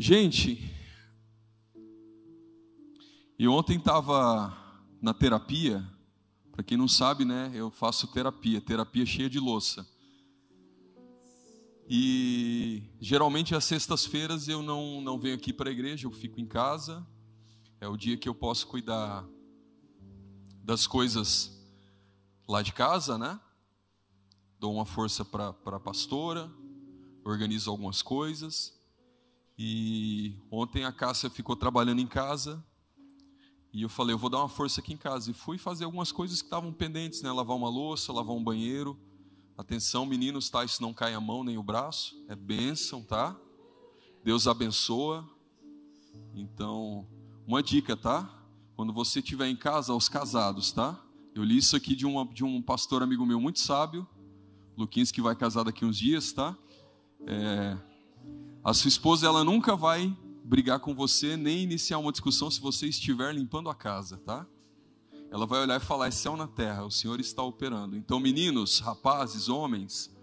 Gente, e ontem estava na terapia, para quem não sabe, né, eu faço terapia, terapia cheia de louça. E geralmente às sextas-feiras eu não, não venho aqui para a igreja, eu fico em casa. É o dia que eu posso cuidar das coisas lá de casa, né? Dou uma força para a pastora, organizo algumas coisas. E ontem a Cássia ficou trabalhando em casa. E eu falei, eu vou dar uma força aqui em casa. E fui fazer algumas coisas que estavam pendentes, né? Lavar uma louça, lavar um banheiro. Atenção, meninos, tá? Isso não cai a mão nem o braço. É bênção, tá? Deus abençoa. Então, uma dica, tá? Quando você estiver em casa, aos casados, tá? Eu li isso aqui de, uma, de um pastor amigo meu muito sábio, Luquins, que vai casar daqui uns dias, tá? É, a sua esposa ela nunca vai brigar com você nem iniciar uma discussão se você estiver limpando a casa, tá? Ela vai olhar e falar: é céu na terra, o Senhor está operando. Então, meninos, rapazes, homens,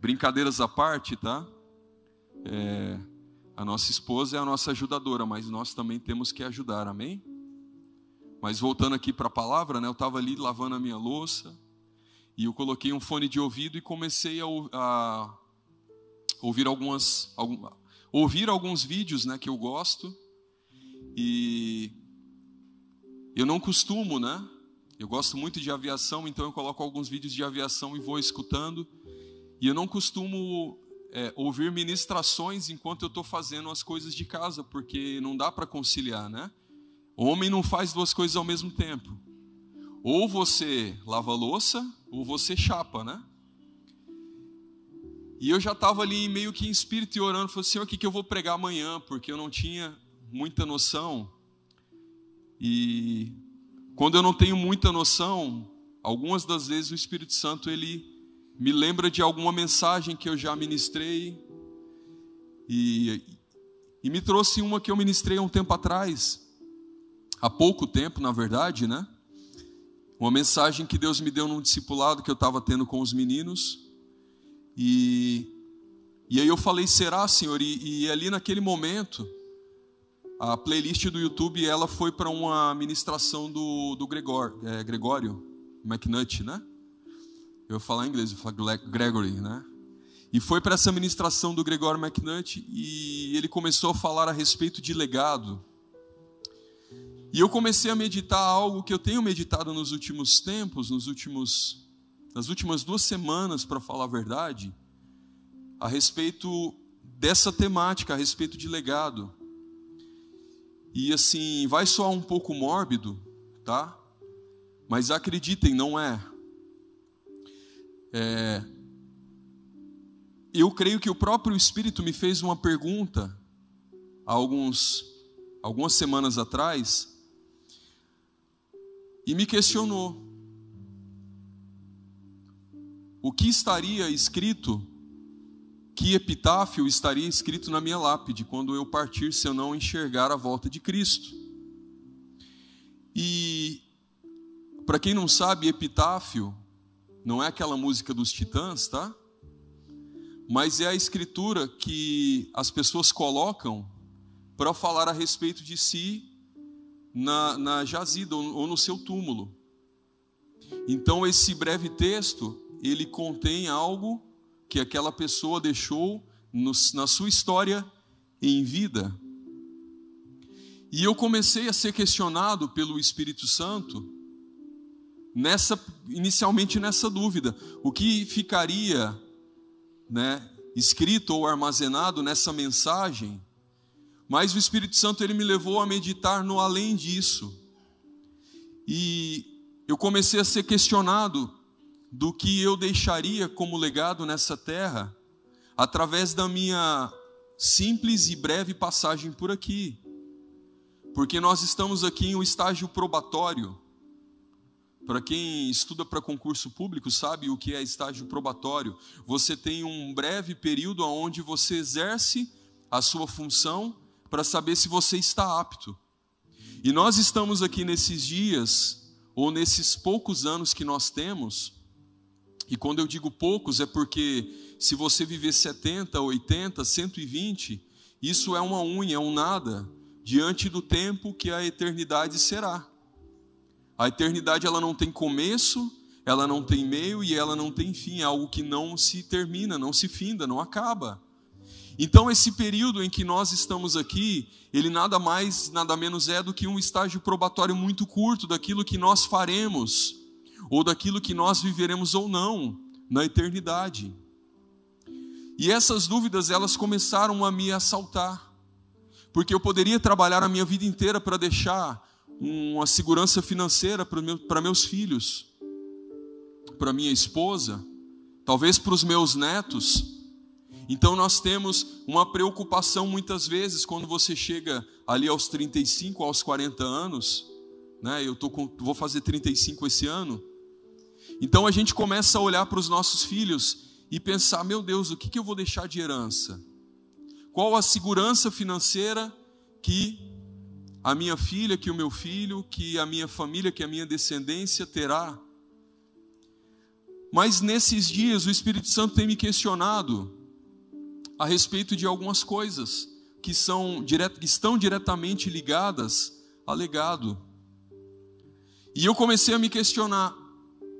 brincadeiras à parte, tá? É, a nossa esposa é a nossa ajudadora, mas nós também temos que ajudar, amém? Mas voltando aqui para a palavra, né? Eu estava ali lavando a minha louça e eu coloquei um fone de ouvido e comecei a, a ouvir algumas algum, ouvir alguns vídeos, né, que eu gosto. E eu não costumo, né? Eu gosto muito de aviação, então eu coloco alguns vídeos de aviação e vou escutando. E eu não costumo é, ouvir ministrações enquanto eu estou fazendo as coisas de casa, porque não dá para conciliar, né? O homem não faz duas coisas ao mesmo tempo. Ou você lava louça, ou você chapa, né? E eu já estava ali meio que em espírito e orando, falei, Senhor, o que, que eu vou pregar amanhã? Porque eu não tinha muita noção. E quando eu não tenho muita noção, algumas das vezes o Espírito Santo ele me lembra de alguma mensagem que eu já ministrei e, e me trouxe uma que eu ministrei há um tempo atrás, há pouco tempo, na verdade, né? Uma mensagem que Deus me deu num discipulado que eu estava tendo com os meninos. E, e aí eu falei, será, Senhor? E, e ali naquele momento, a playlist do YouTube ela foi para uma ministração do, do Gregor, é, Gregório McNutt, né? Eu falar em inglês, eu falo Gregory, né? E foi para essa ministração do Gregório McNutt e ele começou a falar a respeito de legado. E eu comecei a meditar algo que eu tenho meditado nos últimos tempos, nos últimos nas últimas duas semanas, para falar a verdade, a respeito dessa temática, a respeito de legado. E assim, vai soar um pouco mórbido, tá? Mas acreditem, não é. é. Eu creio que o próprio Espírito me fez uma pergunta há alguns, algumas semanas atrás e me questionou o que estaria escrito, que epitáfio estaria escrito na minha lápide quando eu partir se eu não enxergar a volta de Cristo. E para quem não sabe, epitáfio não é aquela música dos Titãs, tá? Mas é a escritura que as pessoas colocam para falar a respeito de si na, na jazida ou no seu túmulo. Então, esse breve texto ele contém algo que aquela pessoa deixou no, na sua história em vida. E eu comecei a ser questionado pelo Espírito Santo nessa inicialmente nessa dúvida, o que ficaria, né, escrito ou armazenado nessa mensagem? Mas o Espírito Santo ele me levou a meditar no além disso. E eu comecei a ser questionado do que eu deixaria como legado nessa terra através da minha simples e breve passagem por aqui. Porque nós estamos aqui em um estágio probatório. Para quem estuda para concurso público sabe o que é estágio probatório. Você tem um breve período onde você exerce a sua função para saber se você está apto. E nós estamos aqui nesses dias, ou nesses poucos anos que nós temos, e quando eu digo poucos é porque se você viver 70, 80, 120, isso é uma unha, é um nada diante do tempo que a eternidade será. A eternidade ela não tem começo, ela não tem meio e ela não tem fim, é algo que não se termina, não se finda, não acaba. Então esse período em que nós estamos aqui, ele nada mais, nada menos é do que um estágio probatório muito curto daquilo que nós faremos ou daquilo que nós viveremos ou não na eternidade. E essas dúvidas elas começaram a me assaltar porque eu poderia trabalhar a minha vida inteira para deixar uma segurança financeira para, meu, para meus filhos, para minha esposa, talvez para os meus netos. Então nós temos uma preocupação muitas vezes quando você chega ali aos 35, aos 40 anos, né? Eu tô com, vou fazer 35 esse ano. Então a gente começa a olhar para os nossos filhos e pensar: meu Deus, o que, que eu vou deixar de herança? Qual a segurança financeira que a minha filha, que o meu filho, que a minha família, que a minha descendência terá? Mas nesses dias o Espírito Santo tem me questionado a respeito de algumas coisas que, são, que estão diretamente ligadas a legado. E eu comecei a me questionar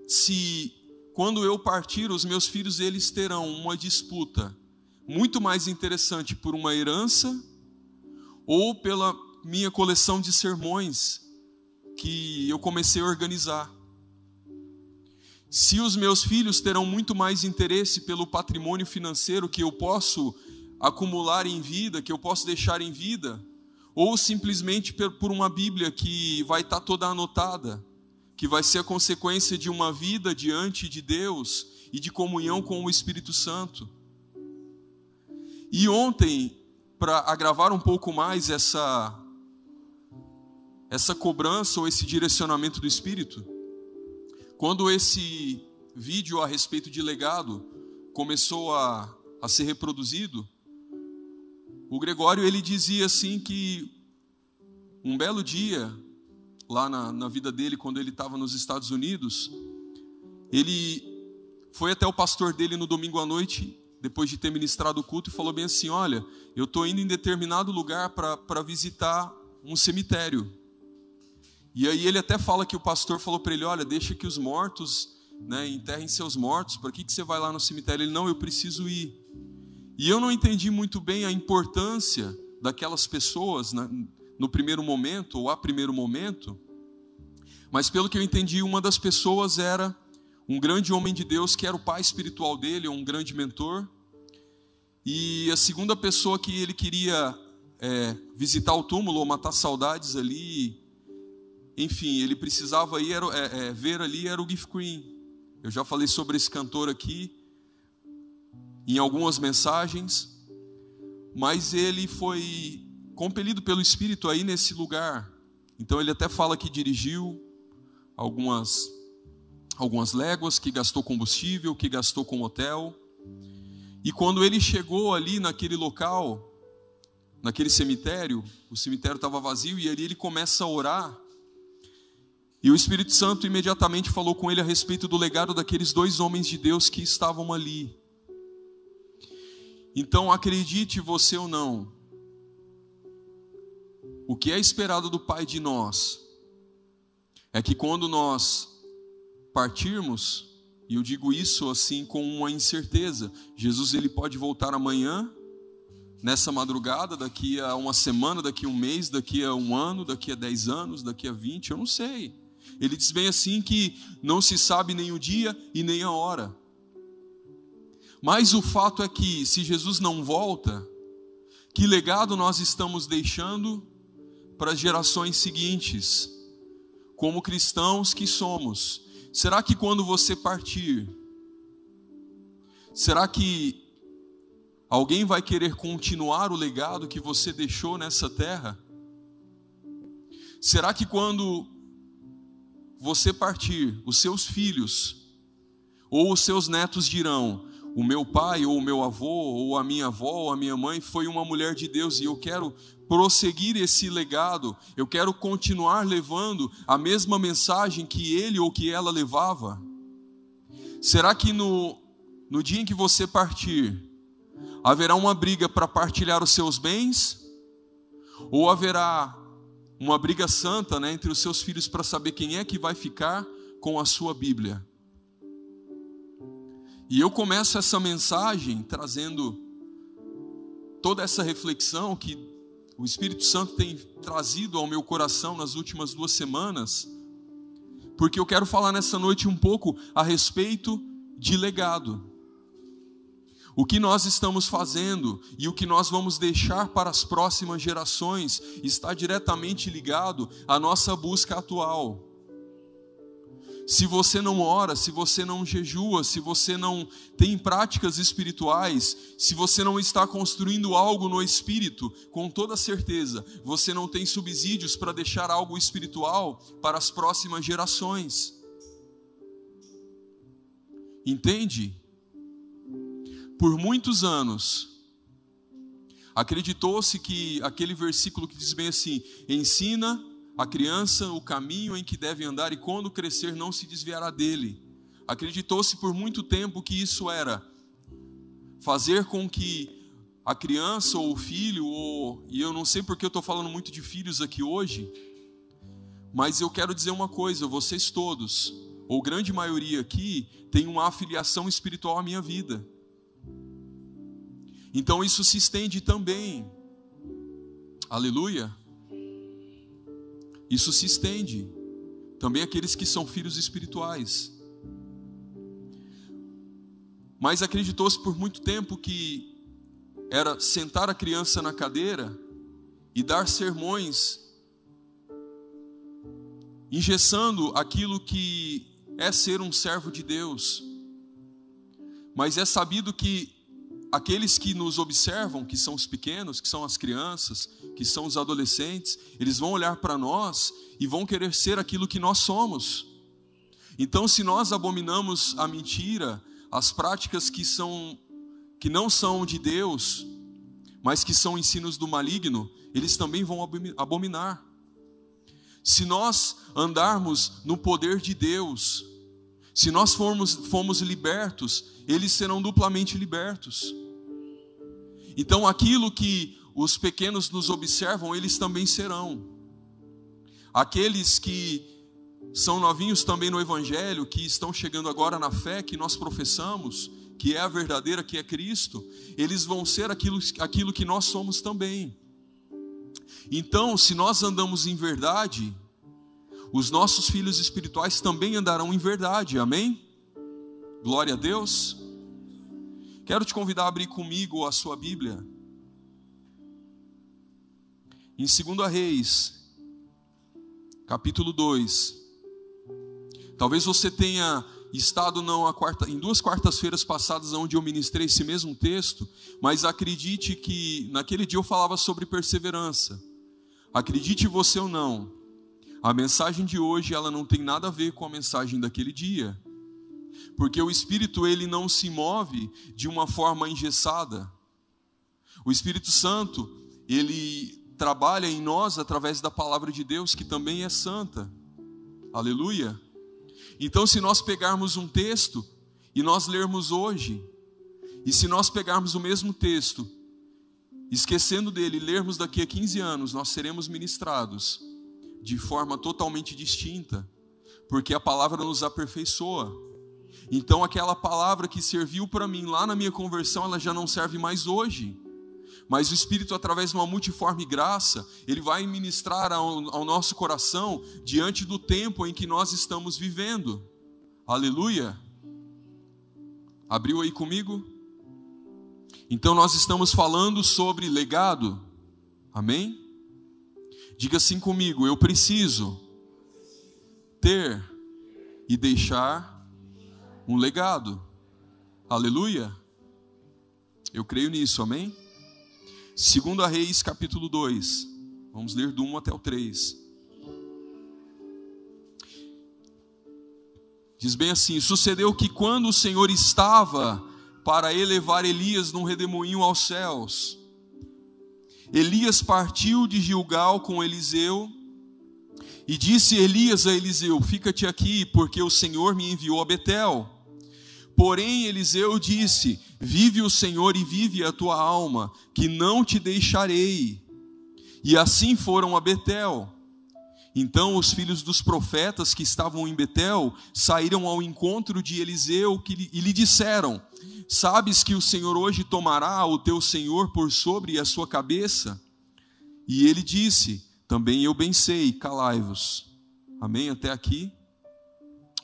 se quando eu partir, os meus filhos eles terão uma disputa muito mais interessante por uma herança ou pela minha coleção de sermões que eu comecei a organizar. Se os meus filhos terão muito mais interesse pelo patrimônio financeiro que eu posso acumular em vida, que eu posso deixar em vida, ou simplesmente por uma Bíblia que vai estar toda anotada, que vai ser a consequência de uma vida diante de Deus e de comunhão com o Espírito Santo. E ontem, para agravar um pouco mais essa essa cobrança ou esse direcionamento do espírito, quando esse vídeo a respeito de legado começou a, a ser reproduzido, o Gregório ele dizia assim que um belo dia lá na, na vida dele quando ele estava nos Estados Unidos, ele foi até o pastor dele no domingo à noite depois de ter ministrado o culto, e falou bem assim: Olha, eu estou indo em determinado lugar para visitar um cemitério. E aí ele até fala que o pastor falou para ele: Olha, deixa que os mortos né, enterrem seus mortos, para que, que você vai lá no cemitério? Ele: Não, eu preciso ir. E eu não entendi muito bem a importância daquelas pessoas né, no primeiro momento, ou a primeiro momento, mas pelo que eu entendi, uma das pessoas era um grande homem de Deus que era o pai espiritual dele, um grande mentor, e a segunda pessoa que ele queria é, visitar o túmulo ou matar saudades ali, enfim, ele precisava ir, era, é, é, ver ali era o Gift Queen. Eu já falei sobre esse cantor aqui em algumas mensagens, mas ele foi compelido pelo Espírito aí nesse lugar. Então ele até fala que dirigiu algumas algumas léguas, que gastou combustível, que gastou com hotel. E quando ele chegou ali naquele local, naquele cemitério, o cemitério estava vazio e ali ele começa a orar. E o Espírito Santo imediatamente falou com ele a respeito do legado daqueles dois homens de Deus que estavam ali. Então, acredite você ou não, o que é esperado do Pai de nós é que quando nós partirmos, e eu digo isso assim com uma incerteza. Jesus ele pode voltar amanhã, nessa madrugada, daqui a uma semana, daqui a um mês, daqui a um ano, daqui a dez anos, daqui a vinte, eu não sei. Ele diz bem assim que não se sabe nem o dia e nem a hora. Mas o fato é que se Jesus não volta, que legado nós estamos deixando para as gerações seguintes, como cristãos que somos? Será que quando você partir, será que Alguém vai querer continuar o legado que você deixou nessa terra? Será que quando você partir, os seus filhos ou os seus netos dirão: o meu pai ou o meu avô ou a minha avó ou a minha mãe foi uma mulher de Deus e eu quero prosseguir esse legado, eu quero continuar levando a mesma mensagem que ele ou que ela levava? Será que no, no dia em que você partir, haverá uma briga para partilhar os seus bens? Ou haverá uma briga santa né, entre os seus filhos para saber quem é que vai ficar com a sua Bíblia? E eu começo essa mensagem trazendo toda essa reflexão que o Espírito Santo tem trazido ao meu coração nas últimas duas semanas, porque eu quero falar nessa noite um pouco a respeito de legado. O que nós estamos fazendo e o que nós vamos deixar para as próximas gerações está diretamente ligado à nossa busca atual se você não ora, se você não jejua, se você não tem práticas espirituais, se você não está construindo algo no espírito, com toda certeza, você não tem subsídios para deixar algo espiritual para as próximas gerações. Entende? Por muitos anos, acreditou-se que aquele versículo que diz bem assim: ensina a criança o caminho em que deve andar e quando crescer não se desviará dele. Acreditou-se por muito tempo que isso era fazer com que a criança ou o filho, ou, e eu não sei porque eu estou falando muito de filhos aqui hoje, mas eu quero dizer uma coisa: vocês todos, ou grande maioria aqui, tem uma afiliação espiritual à minha vida. Então isso se estende também. Aleluia. Isso se estende também àqueles que são filhos espirituais. Mas acreditou-se por muito tempo que era sentar a criança na cadeira e dar sermões, engessando aquilo que é ser um servo de Deus. Mas é sabido que aqueles que nos observam, que são os pequenos, que são as crianças, que são os adolescentes, eles vão olhar para nós e vão querer ser aquilo que nós somos. Então, se nós abominamos a mentira, as práticas que são que não são de Deus, mas que são ensinos do maligno, eles também vão abominar. Se nós andarmos no poder de Deus, se nós formos, formos libertos, eles serão duplamente libertos. Então, aquilo que os pequenos nos observam, eles também serão. Aqueles que são novinhos também no Evangelho, que estão chegando agora na fé que nós professamos, que é a verdadeira, que é Cristo, eles vão ser aquilo, aquilo que nós somos também. Então, se nós andamos em verdade, os nossos filhos espirituais também andarão em verdade, amém? Glória a Deus. Quero te convidar a abrir comigo a sua Bíblia. Em 2 Reis, capítulo 2. Talvez você tenha estado não quarta, em duas quartas-feiras passadas onde eu ministrei esse mesmo texto, mas acredite que naquele dia eu falava sobre perseverança. Acredite você ou não, a mensagem de hoje ela não tem nada a ver com a mensagem daquele dia porque o Espírito ele não se move de uma forma engessada. O Espírito Santo, ele trabalha em nós através da palavra de Deus, que também é santa. Aleluia. Então, se nós pegarmos um texto e nós lermos hoje, e se nós pegarmos o mesmo texto, esquecendo dele, lermos daqui a 15 anos, nós seremos ministrados de forma totalmente distinta, porque a palavra nos aperfeiçoa. Então aquela palavra que serviu para mim lá na minha conversão, ela já não serve mais hoje. Mas o Espírito, através de uma multiforme graça, ele vai ministrar ao, ao nosso coração diante do tempo em que nós estamos vivendo. Aleluia. Abriu aí comigo? Então nós estamos falando sobre legado. Amém? Diga assim comigo: eu preciso ter e deixar um legado. Aleluia. Eu creio nisso, amém? Segunda Reis, capítulo 2. Vamos ler do 1 até o 3. Diz bem assim: Sucedeu que quando o Senhor estava para elevar Elias num redemoinho aos céus, Elias partiu de Gilgal com Eliseu e disse Elias a Eliseu: Fica-te aqui, porque o Senhor me enviou a Betel. Porém, Eliseu disse: Vive o Senhor e vive a tua alma, que não te deixarei. E assim foram a Betel. Então os filhos dos profetas que estavam em Betel saíram ao encontro de Eliseu e lhe disseram: Sabes que o Senhor hoje tomará o teu senhor por sobre a sua cabeça? E ele disse: Também eu bem sei, calai-vos. Amém? Até aqui.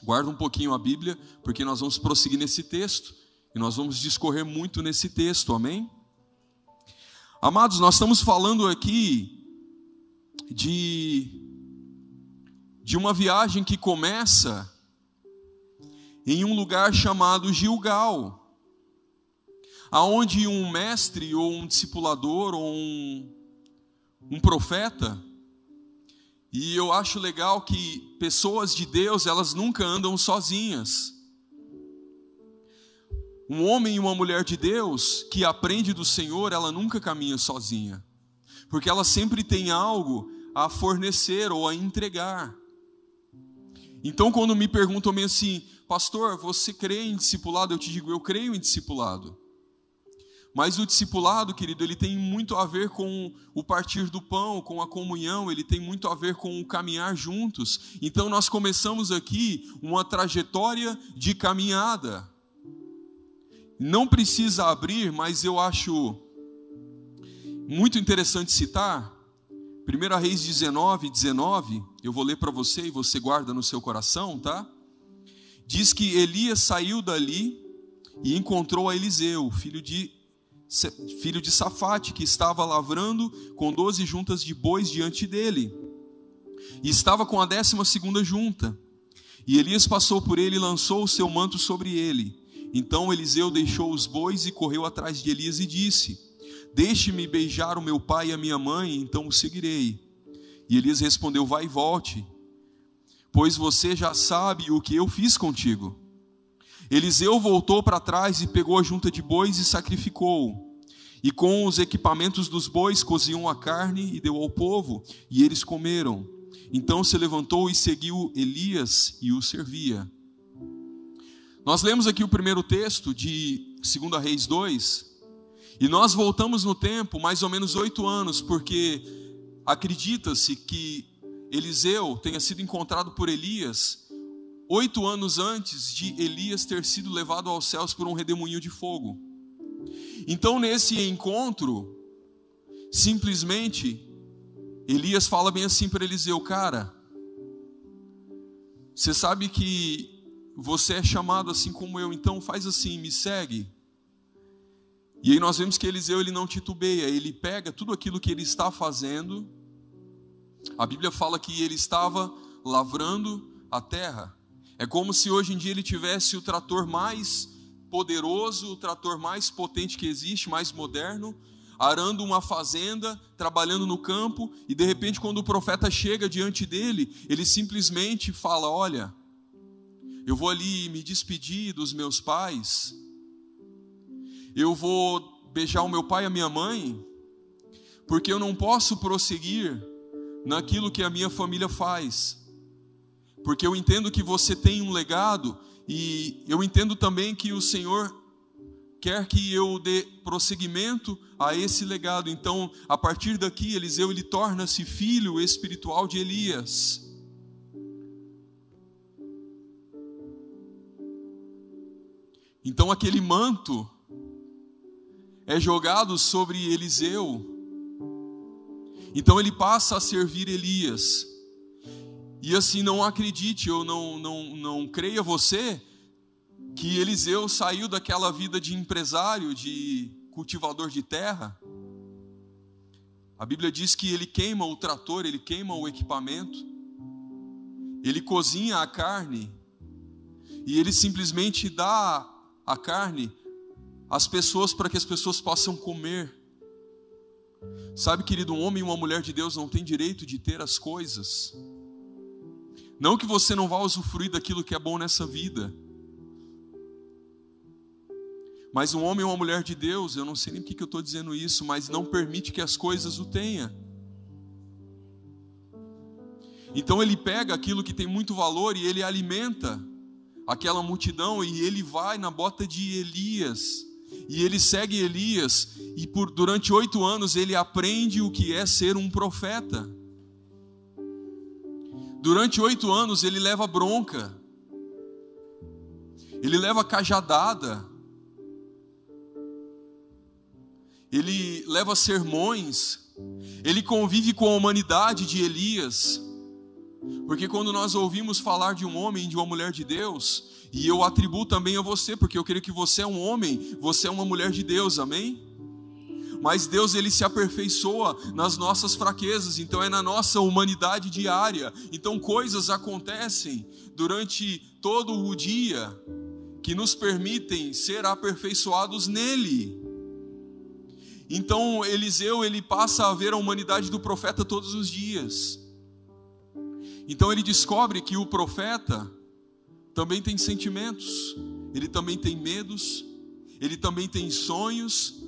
Guarda um pouquinho a Bíblia, porque nós vamos prosseguir nesse texto e nós vamos discorrer muito nesse texto, amém? Amados, nós estamos falando aqui de de uma viagem que começa em um lugar chamado Gilgal, aonde um mestre ou um discipulador ou um, um profeta e eu acho legal que pessoas de Deus, elas nunca andam sozinhas. Um homem e uma mulher de Deus que aprende do Senhor, ela nunca caminha sozinha. Porque ela sempre tem algo a fornecer ou a entregar. Então, quando me perguntam assim, pastor, você crê em discipulado? Eu te digo, eu creio em discipulado. Mas o discipulado, querido, ele tem muito a ver com o partir do pão, com a comunhão, ele tem muito a ver com o caminhar juntos. Então nós começamos aqui uma trajetória de caminhada. Não precisa abrir, mas eu acho muito interessante citar 1 Reis 19, 19, eu vou ler para você e você guarda no seu coração, tá? Diz que Elias saiu dali e encontrou a Eliseu, filho de filho de Safate, que estava lavrando com doze juntas de bois diante dele. E estava com a décima segunda junta. E Elias passou por ele e lançou o seu manto sobre ele. Então Eliseu deixou os bois e correu atrás de Elias e disse: Deixe-me beijar o meu pai e a minha mãe, então o seguirei. E Elias respondeu: Vai e volte, pois você já sabe o que eu fiz contigo. Eliseu voltou para trás e pegou a junta de bois e sacrificou. E com os equipamentos dos bois coziam a carne e deu ao povo, e eles comeram. Então se levantou e seguiu Elias e o servia. Nós lemos aqui o primeiro texto de 2 Reis 2, e nós voltamos no tempo mais ou menos oito anos, porque acredita-se que Eliseu tenha sido encontrado por Elias oito anos antes de Elias ter sido levado aos céus por um redemoinho de fogo. Então, nesse encontro, simplesmente, Elias fala bem assim para Eliseu: Cara, você sabe que você é chamado assim como eu, então faz assim, me segue. E aí nós vemos que Eliseu ele não titubeia, ele pega tudo aquilo que ele está fazendo. A Bíblia fala que ele estava lavrando a terra. É como se hoje em dia ele tivesse o trator mais poderoso, o trator mais potente que existe, mais moderno, arando uma fazenda, trabalhando no campo, e de repente, quando o profeta chega diante dele, ele simplesmente fala: Olha, eu vou ali me despedir dos meus pais, eu vou beijar o meu pai e a minha mãe, porque eu não posso prosseguir naquilo que a minha família faz porque eu entendo que você tem um legado e eu entendo também que o Senhor quer que eu dê prosseguimento a esse legado. Então, a partir daqui, Eliseu ele torna-se filho espiritual de Elias. Então, aquele manto é jogado sobre Eliseu. Então, ele passa a servir Elias. E assim, não acredite ou não, não, não creia você que Eliseu saiu daquela vida de empresário, de cultivador de terra. A Bíblia diz que ele queima o trator, ele queima o equipamento, ele cozinha a carne e ele simplesmente dá a carne as pessoas para que as pessoas possam comer. Sabe, querido, um homem e uma mulher de Deus não têm direito de ter as coisas. Não que você não vá usufruir daquilo que é bom nessa vida. Mas um homem ou uma mulher de Deus, eu não sei nem por que eu estou dizendo isso, mas não permite que as coisas o tenha. Então ele pega aquilo que tem muito valor e ele alimenta aquela multidão e ele vai na bota de Elias e ele segue Elias e por durante oito anos ele aprende o que é ser um profeta. Durante oito anos ele leva bronca, ele leva cajadada, ele leva sermões, ele convive com a humanidade de Elias. Porque quando nós ouvimos falar de um homem, de uma mulher de Deus, e eu atribuo também a você, porque eu creio que você é um homem, você é uma mulher de Deus, amém? Mas Deus ele se aperfeiçoa nas nossas fraquezas, então é na nossa humanidade diária. Então coisas acontecem durante todo o dia que nos permitem ser aperfeiçoados nele. Então Eliseu ele passa a ver a humanidade do profeta todos os dias. Então ele descobre que o profeta também tem sentimentos, ele também tem medos, ele também tem sonhos,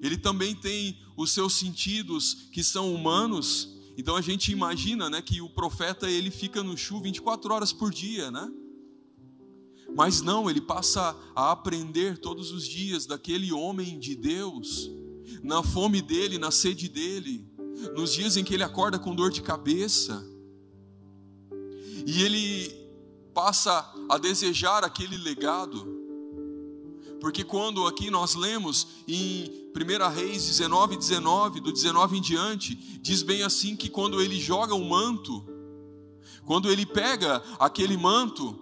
ele também tem os seus sentidos que são humanos. Então a gente imagina, né, que o profeta ele fica no chu 24 horas por dia, né? Mas não, ele passa a aprender todos os dias daquele homem de Deus, na fome dele, na sede dele, nos dias em que ele acorda com dor de cabeça, e ele passa a desejar aquele legado. Porque quando aqui nós lemos em 1 Reis 19, 19, do 19 em diante, diz bem assim que quando ele joga o manto, quando ele pega aquele manto,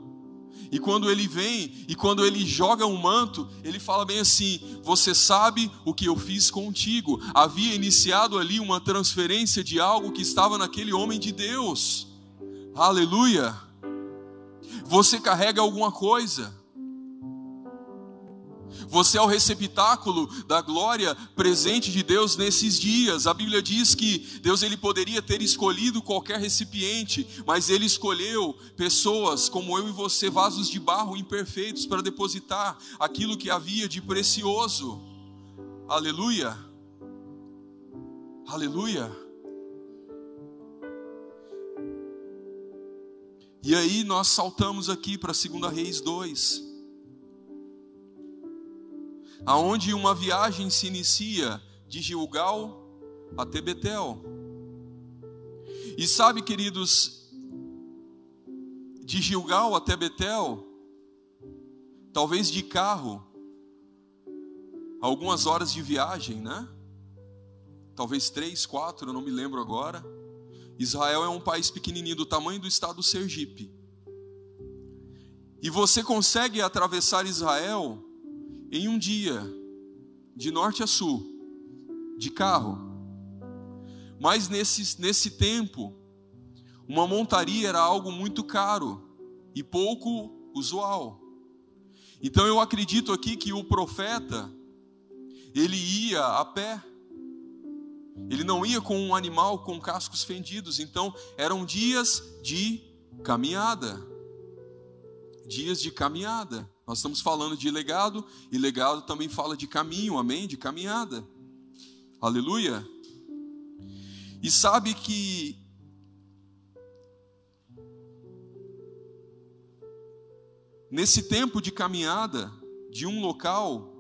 e quando ele vem e quando ele joga um manto, ele fala bem assim: Você sabe o que eu fiz contigo. Havia iniciado ali uma transferência de algo que estava naquele homem de Deus. Aleluia. Você carrega alguma coisa. Você é o receptáculo da glória presente de Deus nesses dias. A Bíblia diz que Deus ele poderia ter escolhido qualquer recipiente, mas ele escolheu pessoas como eu e você, vasos de barro imperfeitos para depositar aquilo que havia de precioso. Aleluia. Aleluia. E aí nós saltamos aqui para 2 Reis 2, aonde uma viagem se inicia de Gilgal até Betel. E sabe, queridos, de Gilgal até Betel, talvez de carro, algumas horas de viagem, né? Talvez três, quatro, eu não me lembro agora. Israel é um país pequenininho do tamanho do estado do Sergipe. E você consegue atravessar Israel em um dia, de norte a sul, de carro. Mas nesse, nesse tempo, uma montaria era algo muito caro e pouco usual. Então eu acredito aqui que o profeta, ele ia a pé. Ele não ia com um animal com cascos fendidos, então eram dias de caminhada. Dias de caminhada. Nós estamos falando de legado, e legado também fala de caminho, amém? De caminhada. Aleluia. E sabe que nesse tempo de caminhada de um local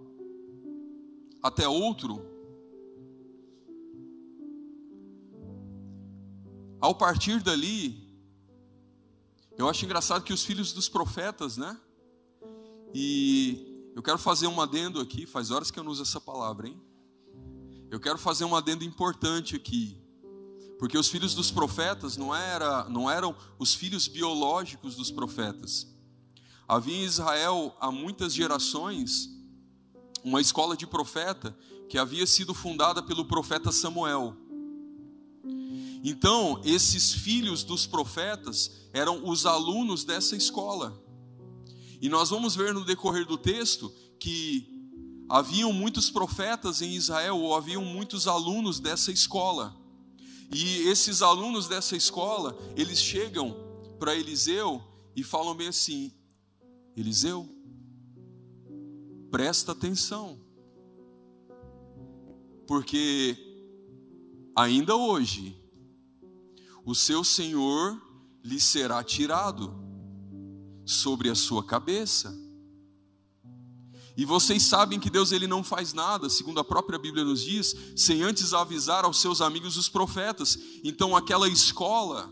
até outro, Ao partir dali, eu acho engraçado que os filhos dos profetas, né? E eu quero fazer um adendo aqui, faz horas que eu não uso essa palavra, hein? Eu quero fazer um adendo importante aqui. Porque os filhos dos profetas não, era, não eram os filhos biológicos dos profetas. Havia em Israel, há muitas gerações, uma escola de profeta que havia sido fundada pelo profeta Samuel. Então, esses filhos dos profetas eram os alunos dessa escola. E nós vamos ver no decorrer do texto que haviam muitos profetas em Israel, ou haviam muitos alunos dessa escola. E esses alunos dessa escola, eles chegam para Eliseu e falam bem assim: Eliseu, presta atenção, porque ainda hoje o seu Senhor lhe será tirado sobre a sua cabeça. E vocês sabem que Deus ele não faz nada, segundo a própria Bíblia nos diz, sem antes avisar aos seus amigos os profetas. Então aquela escola,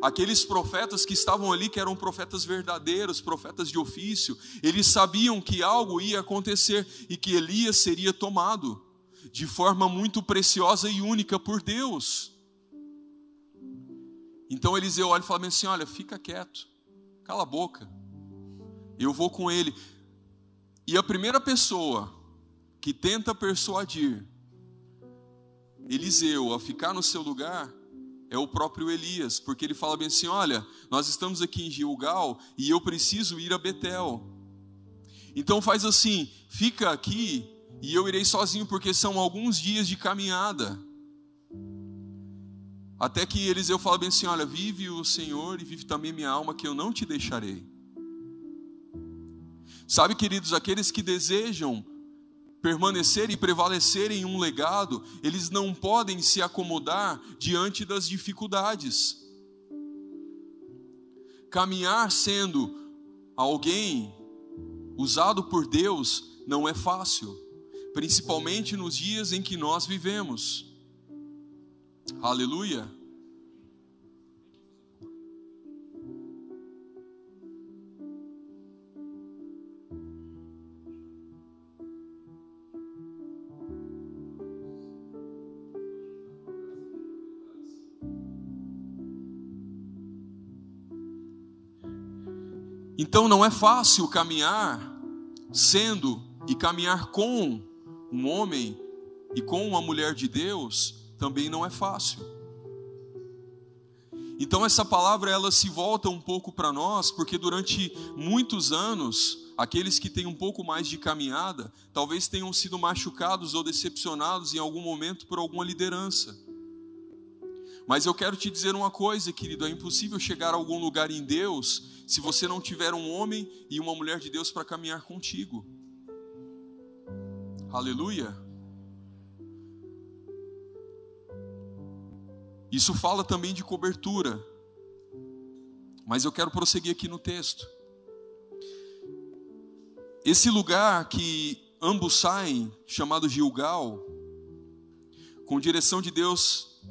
aqueles profetas que estavam ali, que eram profetas verdadeiros, profetas de ofício, eles sabiam que algo ia acontecer e que Elias seria tomado de forma muito preciosa e única por Deus. Então Eliseu olha e fala assim: Olha, fica quieto, cala a boca, eu vou com ele. E a primeira pessoa que tenta persuadir Eliseu a ficar no seu lugar é o próprio Elias, porque ele fala bem assim: Olha, nós estamos aqui em Gilgal e eu preciso ir a Betel. Então faz assim: fica aqui e eu irei sozinho, porque são alguns dias de caminhada. Até que Eliseu fala bem assim: Olha, vive o Senhor e vive também minha alma, que eu não te deixarei. Sabe, queridos, aqueles que desejam permanecer e prevalecer em um legado, eles não podem se acomodar diante das dificuldades. Caminhar sendo alguém usado por Deus não é fácil, principalmente nos dias em que nós vivemos. Aleluia. Então não é fácil caminhar sendo e caminhar com um homem e com uma mulher de Deus também não é fácil. Então essa palavra ela se volta um pouco para nós, porque durante muitos anos, aqueles que têm um pouco mais de caminhada, talvez tenham sido machucados ou decepcionados em algum momento por alguma liderança. Mas eu quero te dizer uma coisa, querido: é impossível chegar a algum lugar em Deus se você não tiver um homem e uma mulher de Deus para caminhar contigo. Aleluia. Isso fala também de cobertura. Mas eu quero prosseguir aqui no texto. Esse lugar que ambos saem, chamado Gilgal, com direção de Deus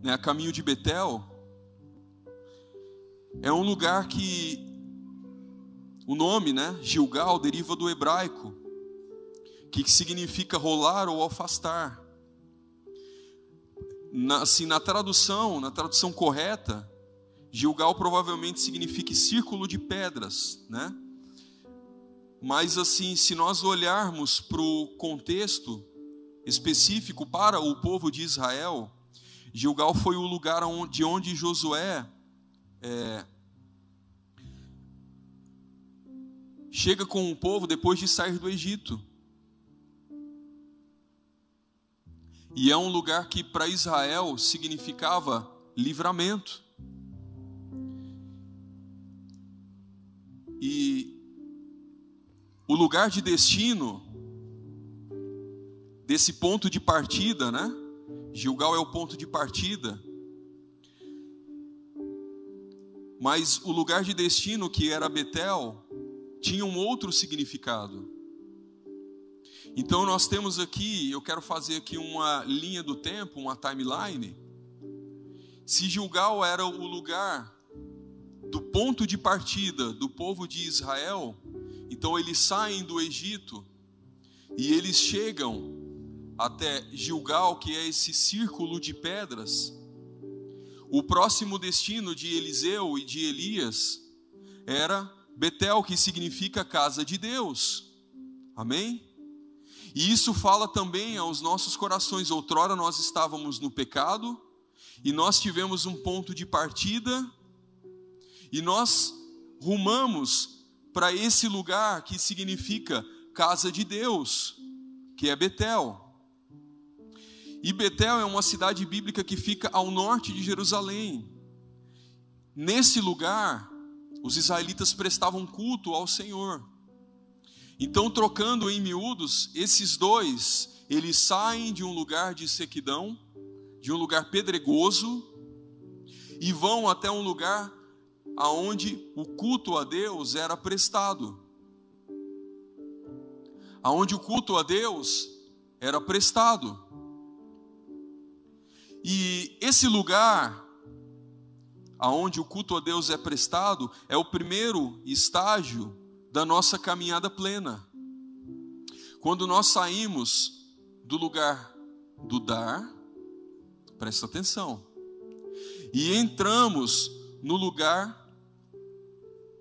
né, a caminho de Betel, é um lugar que o nome, né, Gilgal, deriva do hebraico, que significa rolar ou afastar. Na, assim, na tradução, na tradução correta, Gilgal provavelmente significa círculo de pedras, né? Mas assim, se nós olharmos para o contexto específico para o povo de Israel, Gilgal foi o lugar de onde Josué é, chega com o povo depois de sair do Egito. E é um lugar que para Israel significava livramento. E o lugar de destino desse ponto de partida, né? Gilgal é o ponto de partida. Mas o lugar de destino, que era Betel, tinha um outro significado. Então nós temos aqui, eu quero fazer aqui uma linha do tempo, uma timeline. Se Gilgal era o lugar do ponto de partida do povo de Israel, então eles saem do Egito e eles chegam até Gilgal, que é esse círculo de pedras, o próximo destino de Eliseu e de Elias era Betel, que significa casa de Deus. Amém? E isso fala também aos nossos corações. Outrora nós estávamos no pecado e nós tivemos um ponto de partida e nós rumamos para esse lugar que significa casa de Deus, que é Betel. E Betel é uma cidade bíblica que fica ao norte de Jerusalém. Nesse lugar, os israelitas prestavam culto ao Senhor. Então, trocando em miúdos, esses dois, eles saem de um lugar de sequidão, de um lugar pedregoso, e vão até um lugar aonde o culto a Deus era prestado. Aonde o culto a Deus era prestado. E esse lugar aonde o culto a Deus é prestado é o primeiro estágio da nossa caminhada plena. Quando nós saímos do lugar do dar, presta atenção, e entramos no lugar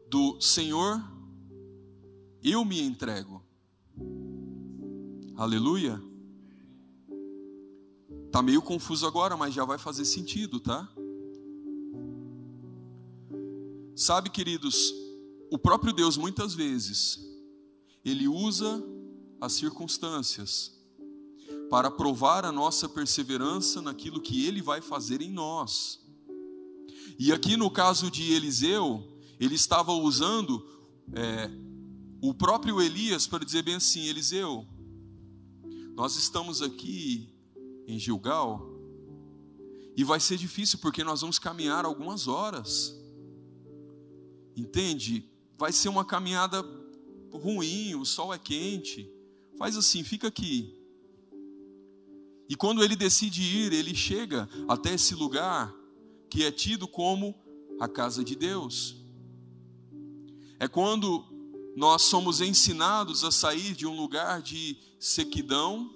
do Senhor, eu me entrego. Aleluia. Tá meio confuso agora, mas já vai fazer sentido, tá? Sabe, queridos, o próprio Deus muitas vezes ele usa as circunstâncias para provar a nossa perseverança naquilo que ele vai fazer em nós. E aqui no caso de Eliseu, ele estava usando é, o próprio Elias para dizer bem assim: Eliseu, nós estamos aqui em Gilgal e vai ser difícil porque nós vamos caminhar algumas horas. Entende? Vai ser uma caminhada ruim, o sol é quente. Faz assim, fica aqui. E quando ele decide ir, ele chega até esse lugar que é tido como a casa de Deus. É quando nós somos ensinados a sair de um lugar de sequidão,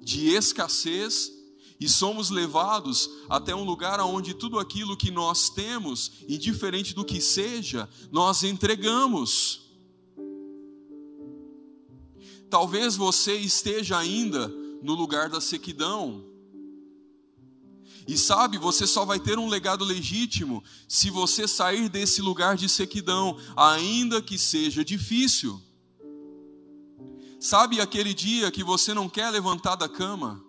de escassez, e somos levados até um lugar onde tudo aquilo que nós temos, indiferente do que seja, nós entregamos. Talvez você esteja ainda no lugar da sequidão, e sabe, você só vai ter um legado legítimo se você sair desse lugar de sequidão, ainda que seja difícil. Sabe aquele dia que você não quer levantar da cama?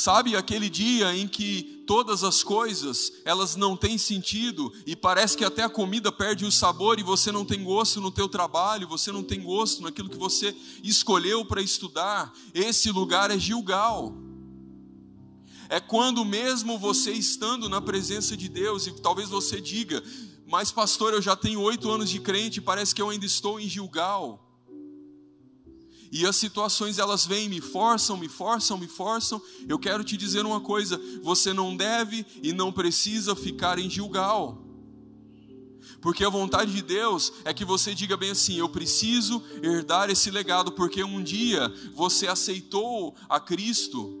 Sabe aquele dia em que todas as coisas, elas não têm sentido e parece que até a comida perde o sabor e você não tem gosto no teu trabalho, você não tem gosto naquilo que você escolheu para estudar? Esse lugar é Gilgal é quando mesmo você estando na presença de Deus, e talvez você diga, mas pastor, eu já tenho oito anos de crente, parece que eu ainda estou em Gilgal. E as situações elas vêm, me forçam, me forçam, me forçam. Eu quero te dizer uma coisa: você não deve e não precisa ficar em Gilgal. Porque a vontade de Deus é que você diga bem assim: eu preciso herdar esse legado, porque um dia você aceitou a Cristo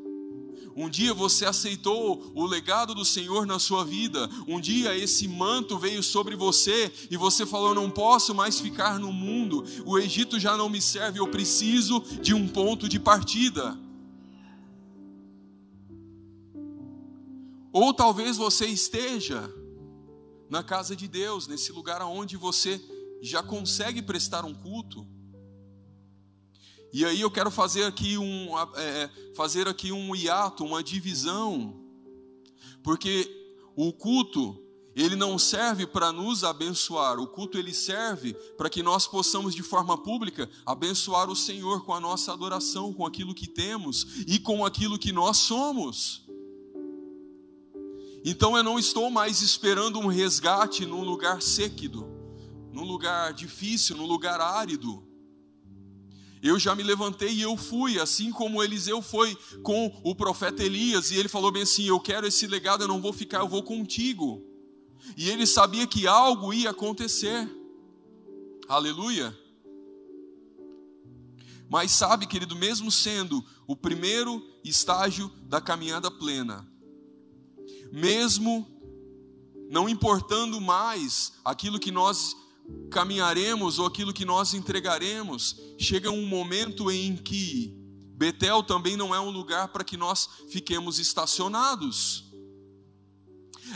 um dia você aceitou o legado do Senhor na sua vida. Um dia esse manto veio sobre você e você falou: Não posso mais ficar no mundo. O Egito já não me serve. Eu preciso de um ponto de partida. Ou talvez você esteja na casa de Deus, nesse lugar onde você já consegue prestar um culto e aí eu quero fazer aqui um, é, é, fazer aqui um hiato, uma divisão, porque o culto ele não serve para nos abençoar, o culto ele serve para que nós possamos de forma pública abençoar o Senhor com a nossa adoração, com aquilo que temos e com aquilo que nós somos. Então eu não estou mais esperando um resgate num lugar séquido, num lugar difícil, num lugar árido. Eu já me levantei e eu fui, assim como Eliseu foi com o profeta Elias, e ele falou bem assim: Eu quero esse legado, eu não vou ficar, eu vou contigo. E ele sabia que algo ia acontecer. Aleluia. Mas sabe, querido, mesmo sendo o primeiro estágio da caminhada plena, mesmo não importando mais aquilo que nós caminharemos ou aquilo que nós entregaremos, chega um momento em que Betel também não é um lugar para que nós fiquemos estacionados.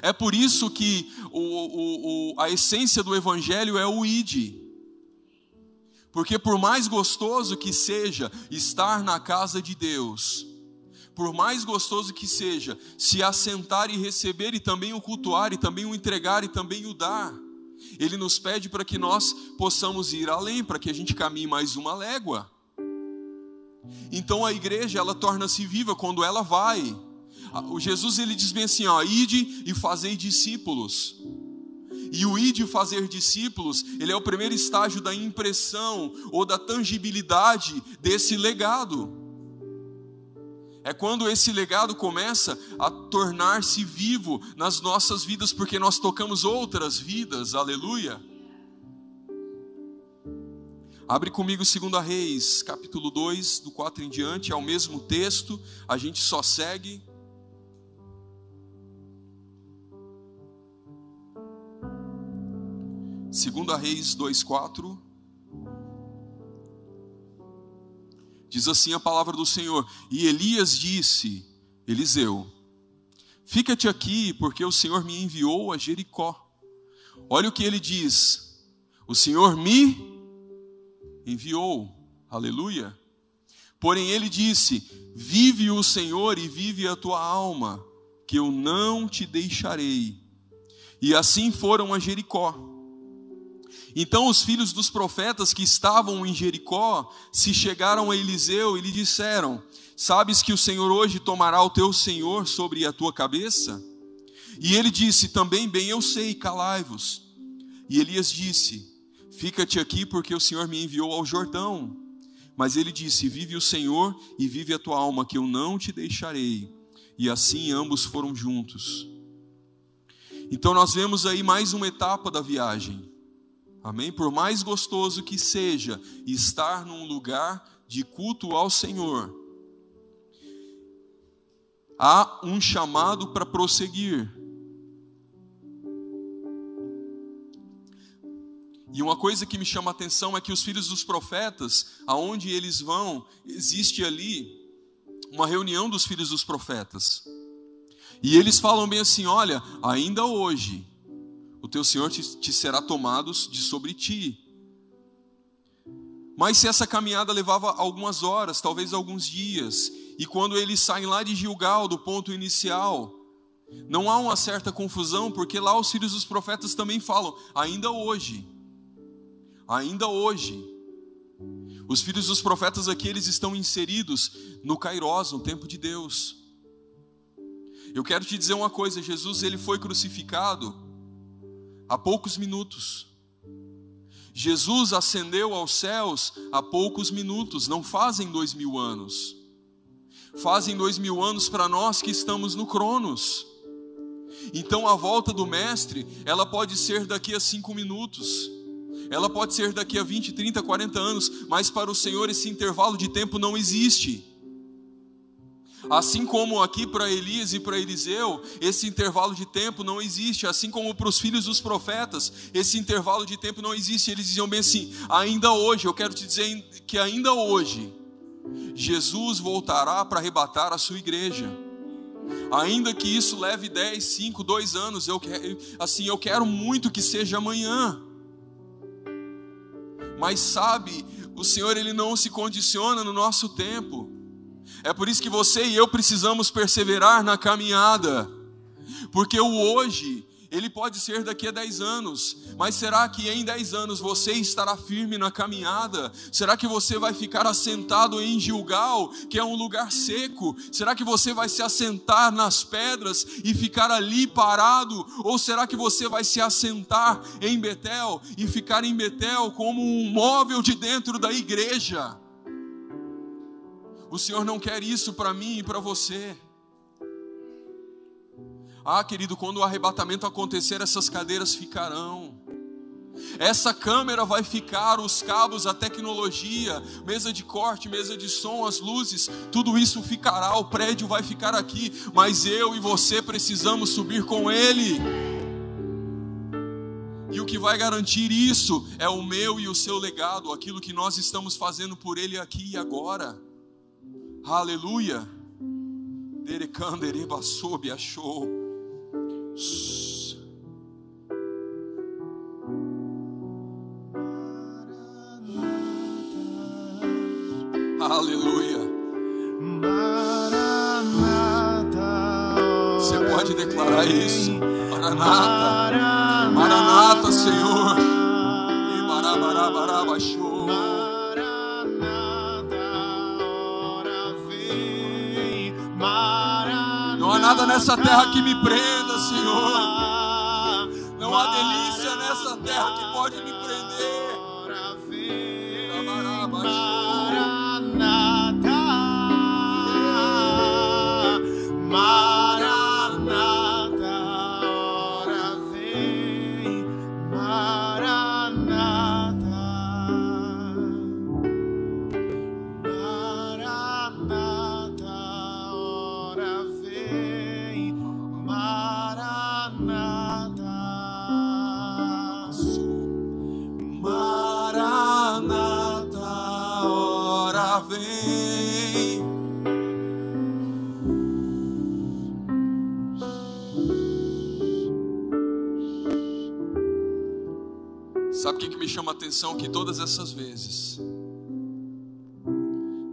É por isso que o, o, o, a essência do Evangelho é o ide. Porque por mais gostoso que seja estar na casa de Deus, por mais gostoso que seja se assentar e receber e também o cultuar e também o entregar e também o dar, ele nos pede para que nós possamos ir além, para que a gente caminhe mais uma légua. Então a igreja ela torna-se viva quando ela vai. O Jesus ele diz bem assim, ó, ide e fazei discípulos. E o ide fazer discípulos, ele é o primeiro estágio da impressão ou da tangibilidade desse legado. É quando esse legado começa a tornar-se vivo nas nossas vidas, porque nós tocamos outras vidas, aleluia. Abre comigo 2 Reis, capítulo 2, do 4 em diante, é o mesmo texto, a gente só segue. Segunda Reis 2:4 Diz assim a palavra do Senhor: E Elias disse: Eliseu, fica-te aqui, porque o Senhor me enviou a Jericó. Olha o que ele diz: O Senhor me enviou. Aleluia. Porém ele disse: Vive o Senhor e vive a tua alma, que eu não te deixarei. E assim foram a Jericó. Então os filhos dos profetas que estavam em Jericó se chegaram a Eliseu e lhe disseram: Sabes que o Senhor hoje tomará o teu senhor sobre a tua cabeça? E ele disse: Também bem eu sei, calai-vos. E Elias disse: Fica-te aqui, porque o Senhor me enviou ao Jordão. Mas ele disse: Vive o Senhor e vive a tua alma, que eu não te deixarei. E assim ambos foram juntos. Então nós vemos aí mais uma etapa da viagem. Amém? Por mais gostoso que seja estar num lugar de culto ao Senhor, há um chamado para prosseguir. E uma coisa que me chama a atenção é que os filhos dos profetas, aonde eles vão, existe ali uma reunião dos filhos dos profetas. E eles falam bem assim: olha, ainda hoje, o teu Senhor te, te será tomado de sobre ti. Mas se essa caminhada levava algumas horas, talvez alguns dias, e quando eles saem lá de Gilgal, do ponto inicial, não há uma certa confusão, porque lá os filhos dos profetas também falam, ainda hoje, ainda hoje. Os filhos dos profetas aqui, eles estão inseridos no Kairos, no tempo de Deus. Eu quero te dizer uma coisa, Jesus, ele foi crucificado há poucos minutos. Jesus ascendeu aos céus há poucos minutos, não fazem dois mil anos. Fazem dois mil anos para nós que estamos no Cronos. Então a volta do Mestre, ela pode ser daqui a cinco minutos, ela pode ser daqui a 20, 30, 40 anos, mas para o Senhor esse intervalo de tempo não existe. Assim como aqui para Elias e para Eliseu, esse intervalo de tempo não existe, assim como para os filhos dos profetas, esse intervalo de tempo não existe. Eles diziam bem assim: ainda hoje, eu quero te dizer que ainda hoje, Jesus voltará para arrebatar a sua igreja. Ainda que isso leve 10, 5, 2 anos, eu assim, eu quero muito que seja amanhã. Mas sabe, o Senhor ele não se condiciona no nosso tempo. É por isso que você e eu precisamos perseverar na caminhada, porque o hoje, ele pode ser daqui a 10 anos, mas será que em 10 anos você estará firme na caminhada? Será que você vai ficar assentado em Gilgal, que é um lugar seco? Será que você vai se assentar nas pedras e ficar ali parado? Ou será que você vai se assentar em Betel e ficar em Betel como um móvel de dentro da igreja? O Senhor não quer isso para mim e para você. Ah, querido, quando o arrebatamento acontecer, essas cadeiras ficarão. Essa câmera vai ficar, os cabos, a tecnologia, mesa de corte, mesa de som, as luzes, tudo isso ficará, o prédio vai ficar aqui, mas eu e você precisamos subir com Ele. E o que vai garantir isso é o meu e o seu legado, aquilo que nós estamos fazendo por Ele aqui e agora. Aleluia. Derecandereba soube, achou. Aleluia. Maranata. Você oh, pode declarar isso. Maranata. Maranata, Senhor. E bará, bará, bará. Nada nessa terra que me prenda, Senhor. Não há delícia nessa terra que pode me prender. Maranata, atenção? Que todas essas vezes,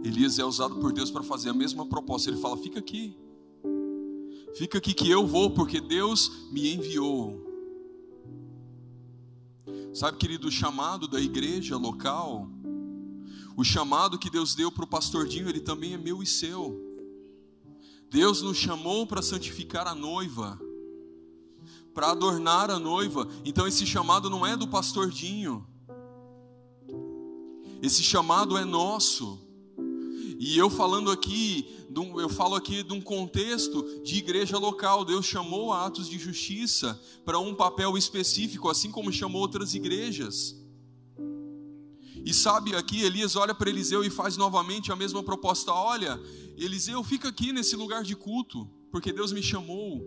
Elias é usado por Deus para fazer a mesma proposta. Ele fala: fica aqui, fica aqui que eu vou, porque Deus me enviou. Sabe, querido, o chamado da igreja local, o chamado que Deus deu para o pastor Dinho, ele também é meu e seu. Deus nos chamou para santificar a noiva, para adornar a noiva. Então esse chamado não é do pastor Dinho. Esse chamado é nosso. E eu falando aqui, eu falo aqui de um contexto de igreja local. Deus chamou a Atos de Justiça para um papel específico, assim como chamou outras igrejas. E sabe, aqui Elias olha para Eliseu e faz novamente a mesma proposta: olha, Eliseu, fica aqui nesse lugar de culto, porque Deus me chamou.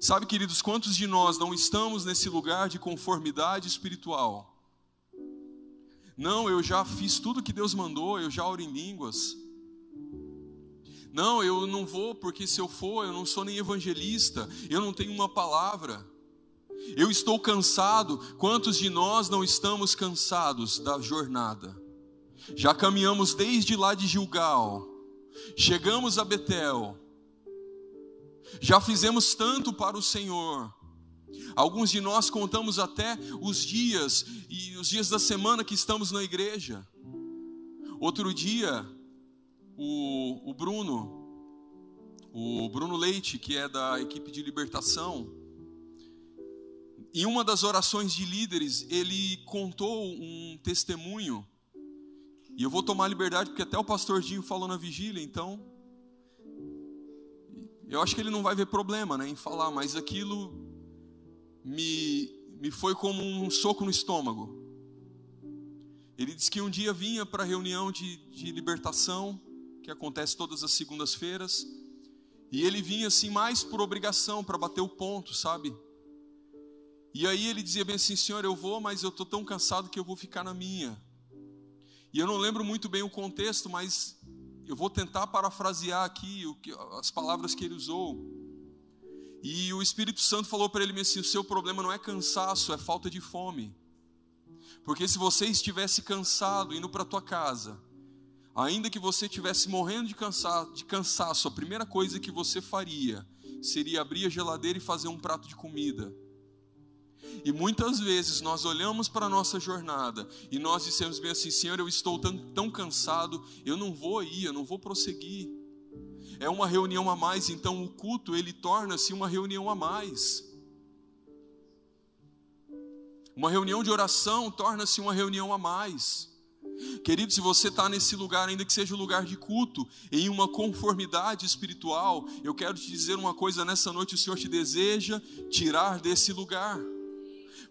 Sabe, queridos, quantos de nós não estamos nesse lugar de conformidade espiritual? Não, eu já fiz tudo que Deus mandou, eu já oro em línguas. Não, eu não vou, porque se eu for, eu não sou nem evangelista, eu não tenho uma palavra. Eu estou cansado. Quantos de nós não estamos cansados da jornada? Já caminhamos desde lá de Gilgal, chegamos a Betel, já fizemos tanto para o Senhor. Alguns de nós contamos até os dias e os dias da semana que estamos na igreja. Outro dia, o, o Bruno, o Bruno Leite, que é da equipe de libertação, em uma das orações de líderes, ele contou um testemunho. E eu vou tomar liberdade, porque até o pastor Dinho falou na vigília, então. Eu acho que ele não vai ver problema né, em falar, mas aquilo me, me foi como um soco no estômago. Ele disse que um dia vinha para a reunião de, de libertação, que acontece todas as segundas-feiras, e ele vinha assim mais por obrigação, para bater o ponto, sabe? E aí ele dizia bem assim: Senhor, eu vou, mas eu estou tão cansado que eu vou ficar na minha. E eu não lembro muito bem o contexto, mas eu vou tentar parafrasear aqui as palavras que ele usou. E o Espírito Santo falou para ele assim: o seu problema não é cansaço, é falta de fome. Porque se você estivesse cansado indo para tua casa, ainda que você estivesse morrendo de, cansa de cansaço, a primeira coisa que você faria seria abrir a geladeira e fazer um prato de comida. E muitas vezes nós olhamos para a nossa jornada e nós dissemos bem assim: Senhor, eu estou tão, tão cansado, eu não vou ir, eu não vou prosseguir. É uma reunião a mais, então o culto ele torna-se uma reunião a mais. Uma reunião de oração torna-se uma reunião a mais. Querido, se você está nesse lugar, ainda que seja um lugar de culto, em uma conformidade espiritual, eu quero te dizer uma coisa nessa noite: o Senhor te deseja tirar desse lugar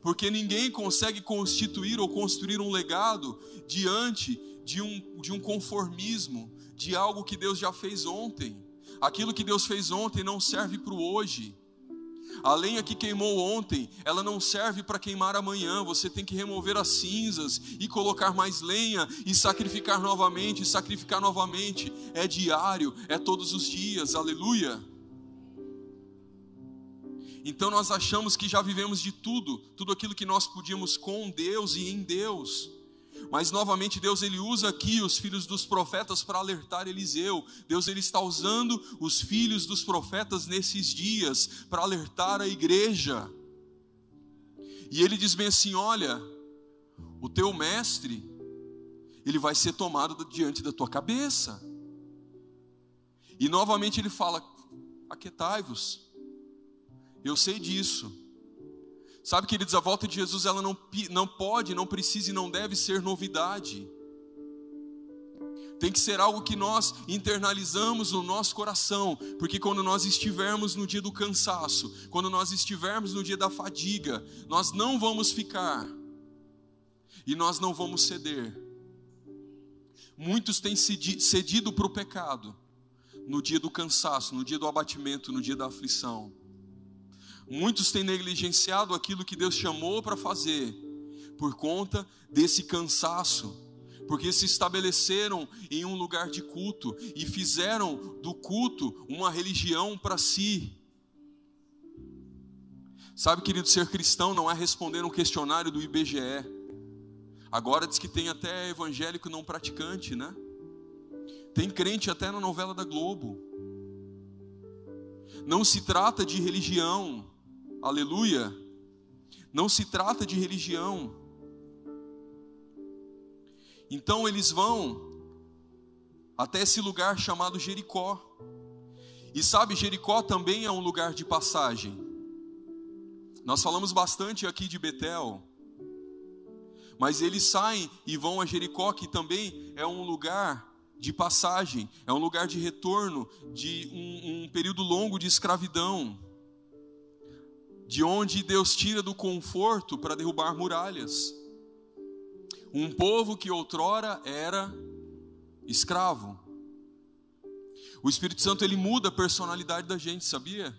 porque ninguém consegue constituir ou construir um legado diante de um, de um conformismo, de algo que Deus já fez ontem. Aquilo que Deus fez ontem não serve para o hoje. A lenha que queimou ontem, ela não serve para queimar amanhã. Você tem que remover as cinzas e colocar mais lenha e sacrificar novamente, e sacrificar novamente. É diário, é todos os dias. Aleluia. Então nós achamos que já vivemos de tudo, tudo aquilo que nós podíamos com Deus e em Deus. Mas novamente Deus ele usa aqui os filhos dos profetas para alertar Eliseu. Deus ele está usando os filhos dos profetas nesses dias para alertar a igreja. E ele diz bem assim: "Olha, o teu mestre ele vai ser tomado diante da tua cabeça". E novamente ele fala: "Aquetai-vos. Eu sei disso. Sabe, queridos, a volta de Jesus ela não, não pode, não precisa e não deve ser novidade. Tem que ser algo que nós internalizamos no nosso coração, porque quando nós estivermos no dia do cansaço, quando nós estivermos no dia da fadiga, nós não vamos ficar e nós não vamos ceder. Muitos têm cedido para o pecado no dia do cansaço, no dia do abatimento, no dia da aflição. Muitos têm negligenciado aquilo que Deus chamou para fazer, por conta desse cansaço, porque se estabeleceram em um lugar de culto e fizeram do culto uma religião para si. Sabe, querido, ser cristão não é responder um questionário do IBGE. Agora diz que tem até evangélico não praticante, né? Tem crente até na novela da Globo. Não se trata de religião, Aleluia. Não se trata de religião. Então eles vão até esse lugar chamado Jericó. E sabe, Jericó também é um lugar de passagem. Nós falamos bastante aqui de Betel. Mas eles saem e vão a Jericó, que também é um lugar de passagem, é um lugar de retorno de um, um período longo de escravidão de onde Deus tira do conforto para derrubar muralhas. Um povo que outrora era escravo. O Espírito Santo ele muda a personalidade da gente, sabia?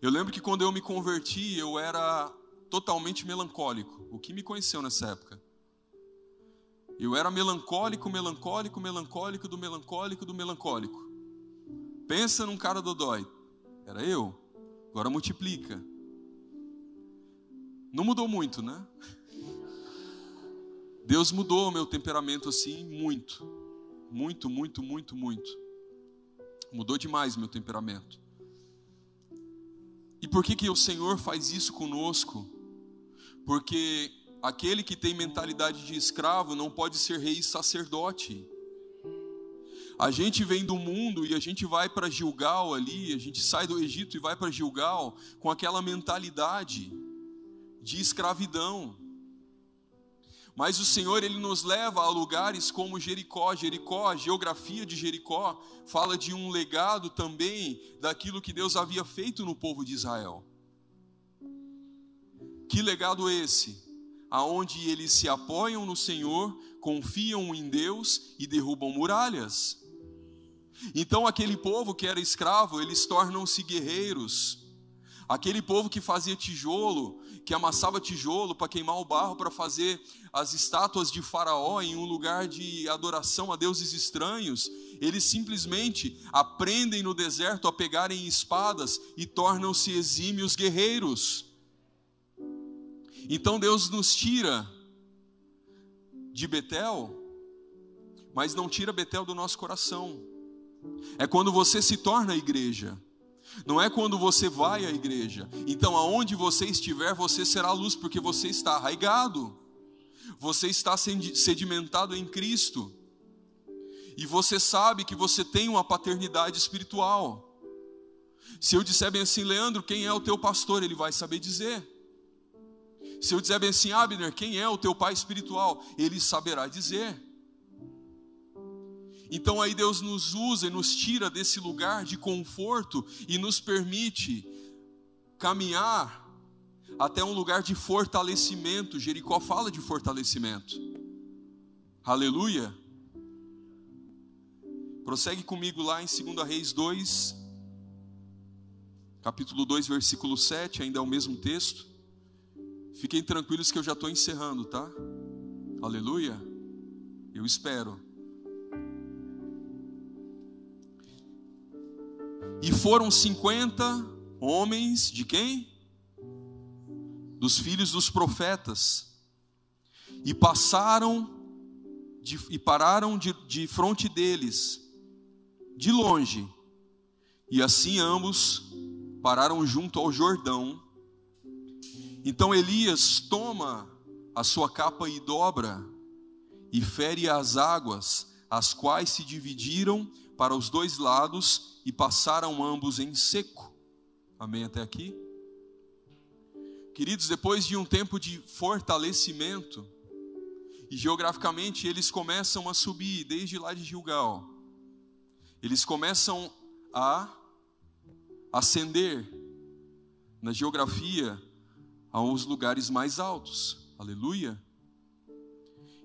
Eu lembro que quando eu me converti, eu era totalmente melancólico. O que me conheceu nessa época? Eu era melancólico, melancólico, melancólico, do melancólico, do melancólico. Pensa num cara dodói. Era eu. Agora multiplica. Não mudou muito, né? Deus mudou o meu temperamento assim muito. Muito, muito, muito, muito. Mudou demais meu temperamento. E por que que o Senhor faz isso conosco? Porque aquele que tem mentalidade de escravo não pode ser rei e sacerdote. A gente vem do mundo e a gente vai para Gilgal ali, a gente sai do Egito e vai para Gilgal com aquela mentalidade de escravidão. Mas o Senhor ele nos leva a lugares como Jericó. Jericó, a geografia de Jericó fala de um legado também daquilo que Deus havia feito no povo de Israel. Que legado esse? Aonde eles se apoiam no Senhor, confiam em Deus e derrubam muralhas. Então aquele povo que era escravo, eles tornam-se guerreiros. Aquele povo que fazia tijolo, que amassava tijolo para queimar o barro para fazer as estátuas de Faraó em um lugar de adoração a deuses estranhos, eles simplesmente aprendem no deserto a pegarem espadas e tornam-se exímios guerreiros. Então Deus nos tira de Betel, mas não tira Betel do nosso coração. É quando você se torna igreja. Não é quando você vai à igreja. Então, aonde você estiver, você será luz, porque você está arraigado. Você está sedimentado em Cristo. E você sabe que você tem uma paternidade espiritual. Se eu disser bem assim, Leandro, quem é o teu pastor? Ele vai saber dizer. Se eu disser bem assim, Abner, quem é o teu pai espiritual? Ele saberá dizer. Então aí Deus nos usa e nos tira desse lugar de conforto e nos permite caminhar até um lugar de fortalecimento. Jericó fala de fortalecimento. Aleluia. Prossegue comigo lá em 2 Reis 2, capítulo 2, versículo 7, ainda é o mesmo texto. Fiquem tranquilos que eu já estou encerrando, tá? Aleluia. Eu espero. E foram 50 homens de quem? Dos filhos dos profetas. e passaram de, e pararam de, de fronte deles, de longe, e assim ambos pararam junto ao Jordão. Então Elias toma a sua capa e dobra, e fere as águas, as quais se dividiram para os dois lados e passaram ambos em seco. Amém até aqui? Queridos, depois de um tempo de fortalecimento, e geograficamente eles começam a subir desde lá de Gilgal. Eles começam a ascender na geografia aos lugares mais altos. Aleluia.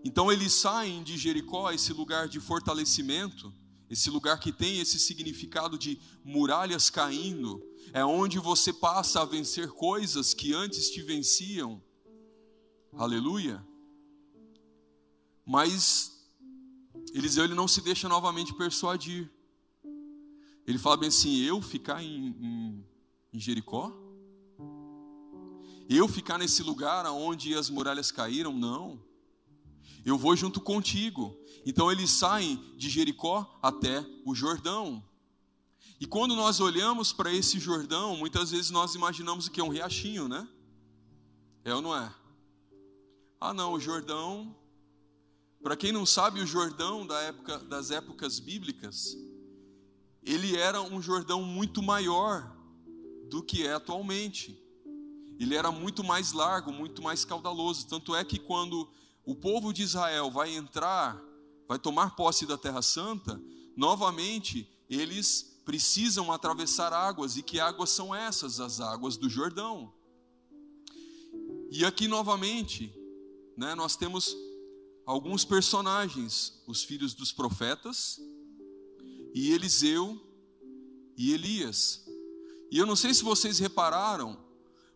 Então eles saem de Jericó, esse lugar de fortalecimento, esse lugar que tem esse significado de muralhas caindo, é onde você passa a vencer coisas que antes te venciam. Aleluia. Mas Eliseu ele não se deixa novamente persuadir. Ele fala bem assim: eu ficar em, em, em Jericó? Eu ficar nesse lugar onde as muralhas caíram? Não. Eu vou junto contigo. Então eles saem de Jericó até o Jordão. E quando nós olhamos para esse Jordão, muitas vezes nós imaginamos que é um riachinho, né? É ou não é? Ah, não, o Jordão para quem não sabe, o Jordão da época, das épocas bíblicas, ele era um Jordão muito maior do que é atualmente. Ele era muito mais largo, muito mais caudaloso. Tanto é que quando o povo de Israel vai entrar, vai tomar posse da Terra Santa, novamente eles precisam atravessar águas. E que águas são essas? As águas do Jordão. E aqui novamente, né, nós temos alguns personagens, os filhos dos profetas, e Eliseu e Elias. E eu não sei se vocês repararam,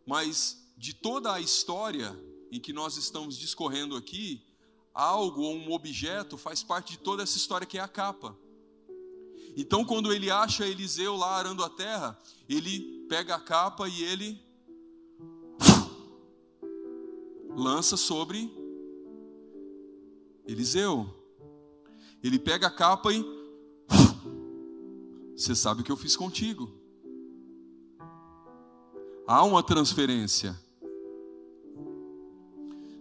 mas de toda a história em que nós estamos discorrendo aqui, algo ou um objeto faz parte de toda essa história que é a capa. Então, quando ele acha Eliseu lá arando a terra, ele pega a capa e ele lança sobre Eliseu. Ele pega a capa e. Você sabe o que eu fiz contigo. Há uma transferência.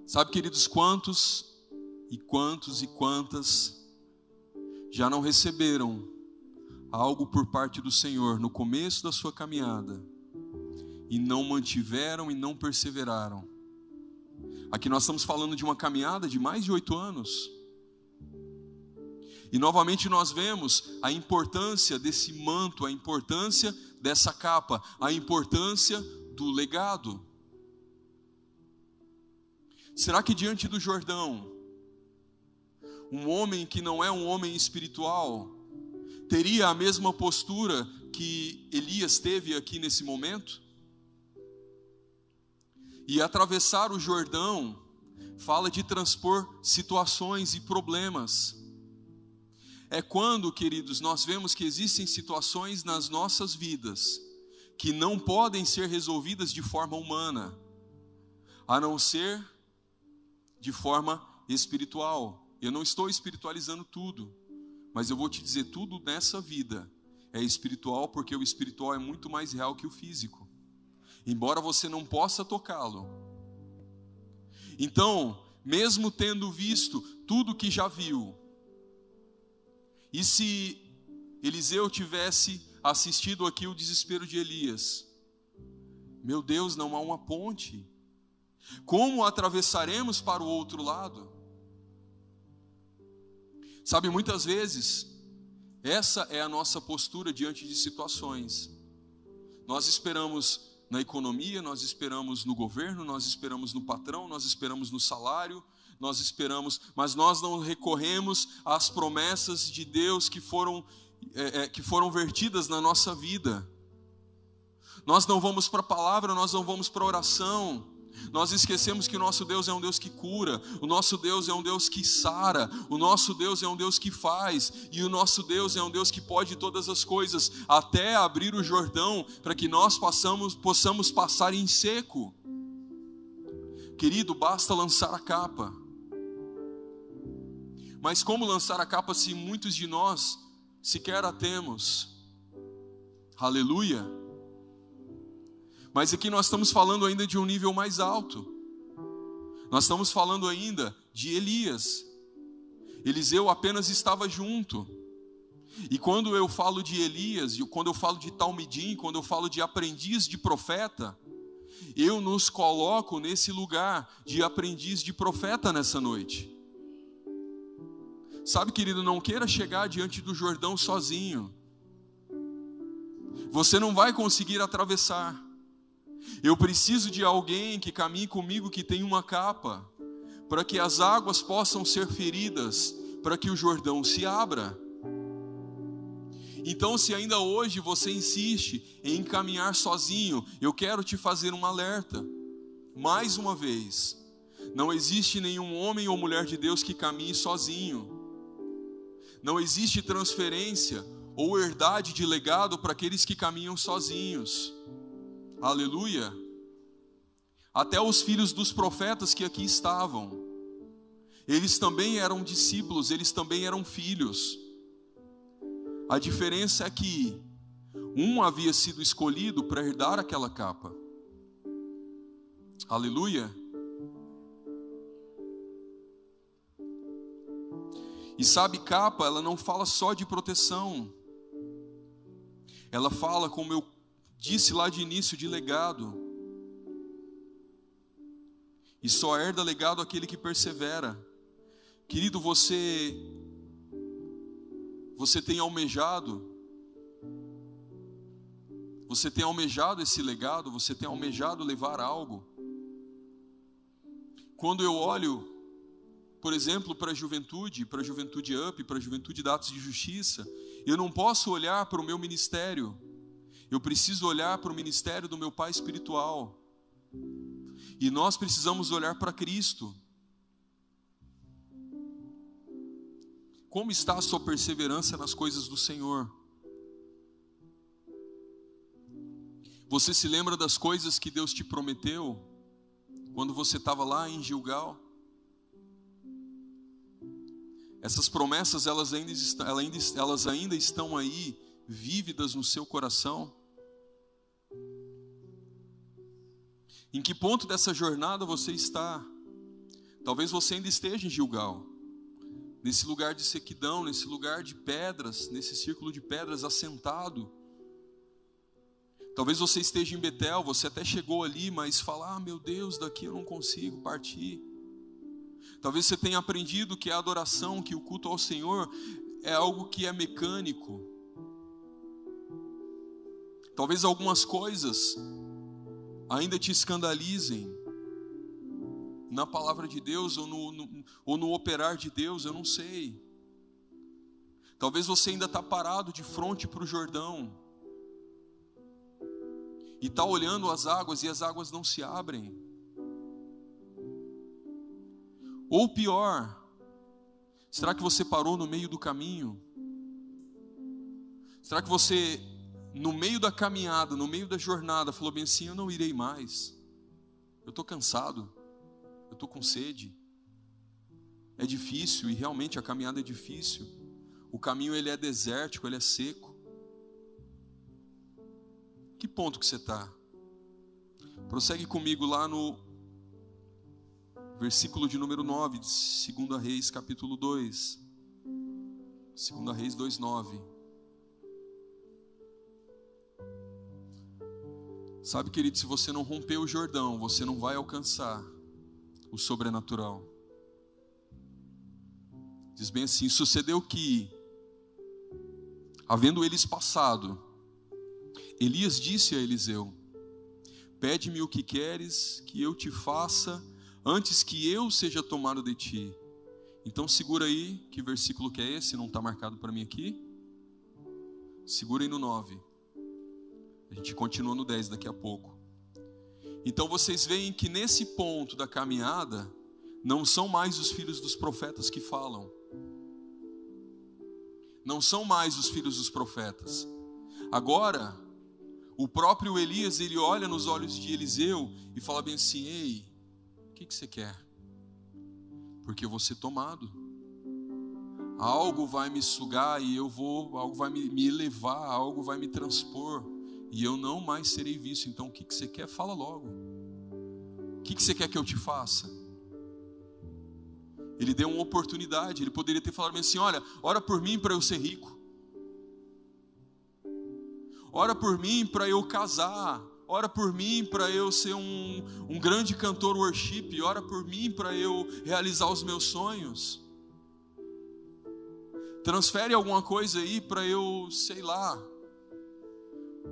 Sabe, queridos, quantos e quantos e quantas já não receberam algo por parte do Senhor no começo da sua caminhada e não mantiveram e não perseveraram? Aqui nós estamos falando de uma caminhada de mais de oito anos. E novamente nós vemos a importância desse manto, a importância dessa capa, a importância do legado. Será que diante do Jordão, um homem que não é um homem espiritual, teria a mesma postura que Elias teve aqui nesse momento? E atravessar o Jordão fala de transpor situações e problemas. É quando, queridos, nós vemos que existem situações nas nossas vidas que não podem ser resolvidas de forma humana, a não ser de forma espiritual. Eu não estou espiritualizando tudo, mas eu vou te dizer: tudo nessa vida é espiritual, porque o espiritual é muito mais real que o físico embora você não possa tocá-lo. Então, mesmo tendo visto tudo que já viu, e se Eliseu tivesse assistido aqui o desespero de Elias, meu Deus, não há uma ponte. Como atravessaremos para o outro lado? Sabe, muitas vezes, essa é a nossa postura diante de situações. Nós esperamos na economia, nós esperamos no governo, nós esperamos no patrão, nós esperamos no salário, nós esperamos, mas nós não recorremos às promessas de Deus que foram, é, é, que foram vertidas na nossa vida. Nós não vamos para a palavra, nós não vamos para a oração. Nós esquecemos que o nosso Deus é um Deus que cura, o nosso Deus é um Deus que sara, o nosso Deus é um Deus que faz, e o nosso Deus é um Deus que pode todas as coisas, até abrir o Jordão para que nós possamos, possamos passar em seco. Querido, basta lançar a capa. Mas como lançar a capa se muitos de nós sequer a temos? Aleluia. Mas aqui nós estamos falando ainda de um nível mais alto. Nós estamos falando ainda de Elias. Eliseu apenas estava junto. E quando eu falo de Elias, quando eu falo de Talmidim, quando eu falo de aprendiz de profeta, eu nos coloco nesse lugar de aprendiz de profeta nessa noite. Sabe, querido, não queira chegar diante do Jordão sozinho. Você não vai conseguir atravessar. Eu preciso de alguém que caminhe comigo que tem uma capa, para que as águas possam ser feridas, para que o Jordão se abra. Então, se ainda hoje você insiste em caminhar sozinho, eu quero te fazer um alerta. Mais uma vez, não existe nenhum homem ou mulher de Deus que caminhe sozinho. Não existe transferência ou herdade de legado para aqueles que caminham sozinhos. Aleluia. Até os filhos dos profetas que aqui estavam, eles também eram discípulos, eles também eram filhos. A diferença é que um havia sido escolhido para herdar aquela capa. Aleluia. E sabe, capa, ela não fala só de proteção. Ela fala, como eu disse lá de início, de legado. E só herda legado aquele que persevera. Querido, você você tem almejado você tem almejado esse legado, você tem almejado levar algo. Quando eu olho por exemplo, para a juventude, para a juventude up, para a juventude dados de justiça, eu não posso olhar para o meu ministério, eu preciso olhar para o ministério do meu pai espiritual. E nós precisamos olhar para Cristo. Como está a sua perseverança nas coisas do Senhor? Você se lembra das coisas que Deus te prometeu quando você estava lá em Gilgal? Essas promessas, elas ainda, elas ainda estão aí, vívidas no seu coração? Em que ponto dessa jornada você está? Talvez você ainda esteja em Gilgal, nesse lugar de sequidão, nesse lugar de pedras, nesse círculo de pedras assentado. Talvez você esteja em Betel, você até chegou ali, mas fala: ah, meu Deus, daqui eu não consigo partir. Talvez você tenha aprendido que a adoração, que o culto ao Senhor é algo que é mecânico. Talvez algumas coisas ainda te escandalizem na palavra de Deus ou no, no, ou no operar de Deus, eu não sei. Talvez você ainda está parado de frente para o Jordão e está olhando as águas e as águas não se abrem. Ou pior, será que você parou no meio do caminho? Será que você, no meio da caminhada, no meio da jornada, falou bem assim: Eu não irei mais, eu estou cansado, eu estou com sede, é difícil e realmente a caminhada é difícil, o caminho ele é desértico, ele é seco. Que ponto que você está? Prossegue comigo lá no versículo de número 9, de 2 Reis, capítulo 2. 2 Reis 2, Sabe, querido, se você não romper o Jordão, você não vai alcançar o sobrenatural. Diz bem assim: sucedeu que, havendo eles passado, Elias disse a Eliseu: Pede-me o que queres que eu te faça antes que eu seja tomado de ti. Então segura aí, que versículo que é esse? Não está marcado para mim aqui? Segura aí no 9. A gente continua no 10 daqui a pouco. Então vocês veem que nesse ponto da caminhada, não são mais os filhos dos profetas que falam. Não são mais os filhos dos profetas. Agora, o próprio Elias, ele olha nos olhos de Eliseu e fala bem assim: Ei, que, que você quer? Porque eu vou ser tomado. algo vai me sugar e eu vou, algo vai me, me elevar, algo vai me transpor e eu não mais serei visto. Então o que, que você quer? Fala logo. O que, que você quer que eu te faça? Ele deu uma oportunidade, ele poderia ter falado assim: olha, ora por mim para eu ser rico. Ora por mim para eu casar. Ora por mim para eu ser um, um grande cantor worship. Ora por mim para eu realizar os meus sonhos. Transfere alguma coisa aí para eu, sei lá,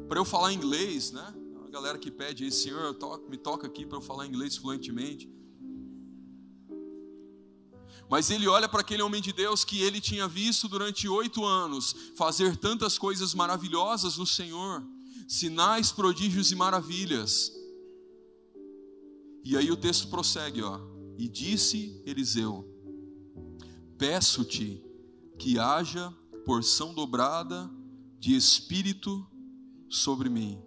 para eu falar inglês, né? A galera que pede aí, Senhor, me toca aqui para eu falar inglês fluentemente. Mas ele olha para aquele homem de Deus que ele tinha visto durante oito anos fazer tantas coisas maravilhosas no Senhor, sinais, prodígios e maravilhas. E aí o texto prossegue, ó. E disse Eliseu: Peço-te que haja porção dobrada de espírito sobre mim.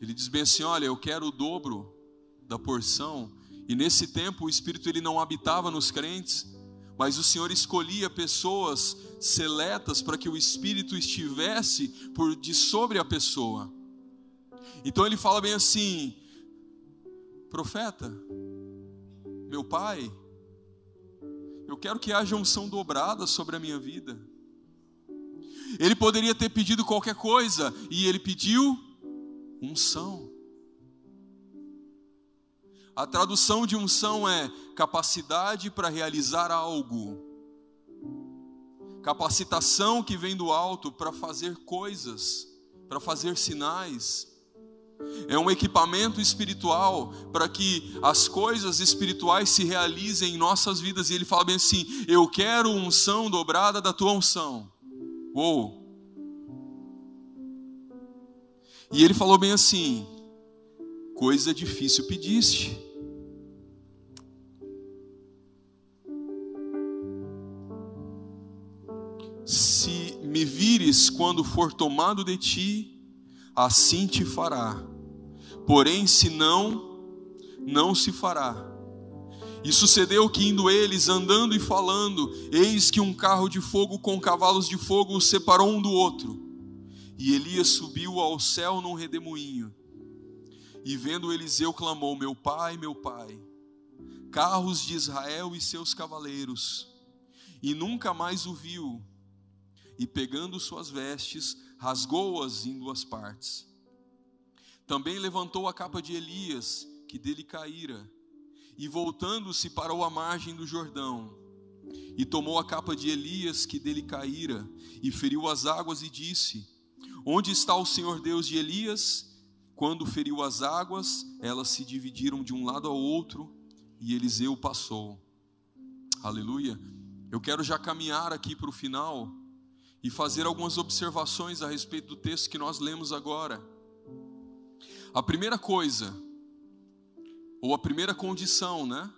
Ele diz bem assim: Olha, eu quero o dobro da porção e nesse tempo o Espírito ele não habitava nos crentes, mas o Senhor escolhia pessoas seletas para que o Espírito estivesse por de sobre a pessoa. Então ele fala bem assim: profeta, meu pai, eu quero que haja unção dobrada sobre a minha vida. Ele poderia ter pedido qualquer coisa e ele pediu unção. A tradução de unção é capacidade para realizar algo, capacitação que vem do alto para fazer coisas, para fazer sinais. É um equipamento espiritual para que as coisas espirituais se realizem em nossas vidas. E ele fala bem assim: Eu quero unção dobrada da tua unção. Uou! E ele falou bem assim: Coisa difícil pediste. Se me vires quando for tomado de ti, assim te fará. Porém, se não, não se fará. E sucedeu que, indo eles andando e falando, eis que um carro de fogo com cavalos de fogo os separou um do outro. E Elias subiu ao céu num redemoinho. E vendo Eliseu, clamou: Meu pai, meu pai, carros de Israel e seus cavaleiros. E nunca mais o viu e pegando suas vestes, rasgou-as em duas partes. Também levantou a capa de Elias, que dele caíra, e voltando-se parou à margem do Jordão, e tomou a capa de Elias, que dele caíra, e feriu as águas, e disse: Onde está o Senhor Deus de Elias? Quando feriu as águas, elas se dividiram de um lado ao outro, e Eliseu passou. Aleluia. Eu quero já caminhar aqui para o final e fazer algumas observações a respeito do texto que nós lemos agora. A primeira coisa, ou a primeira condição, né?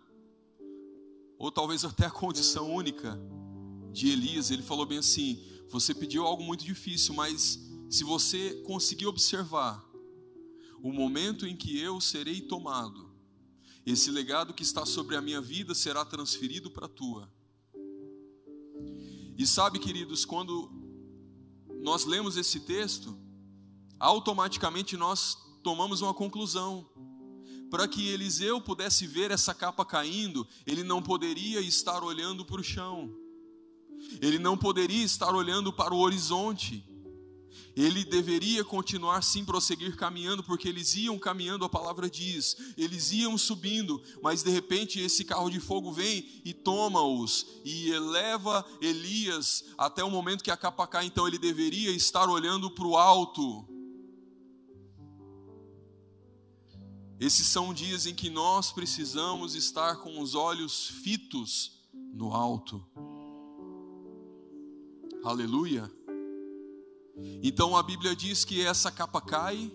Ou talvez até a condição única de Elias, ele falou bem assim: você pediu algo muito difícil, mas se você conseguir observar o momento em que eu serei tomado, esse legado que está sobre a minha vida será transferido para a tua. E sabe, queridos, quando nós lemos esse texto, automaticamente nós tomamos uma conclusão. Para que Eliseu pudesse ver essa capa caindo, ele não poderia estar olhando para o chão, ele não poderia estar olhando para o horizonte, ele deveria continuar sim prosseguir caminhando, porque eles iam caminhando, a palavra diz, eles iam subindo, mas de repente esse carro de fogo vem e toma-os e eleva Elias até o momento que a capa cai, então ele deveria estar olhando para o alto. Esses são dias em que nós precisamos estar com os olhos fitos no alto. Aleluia. Então a Bíblia diz que essa capa cai,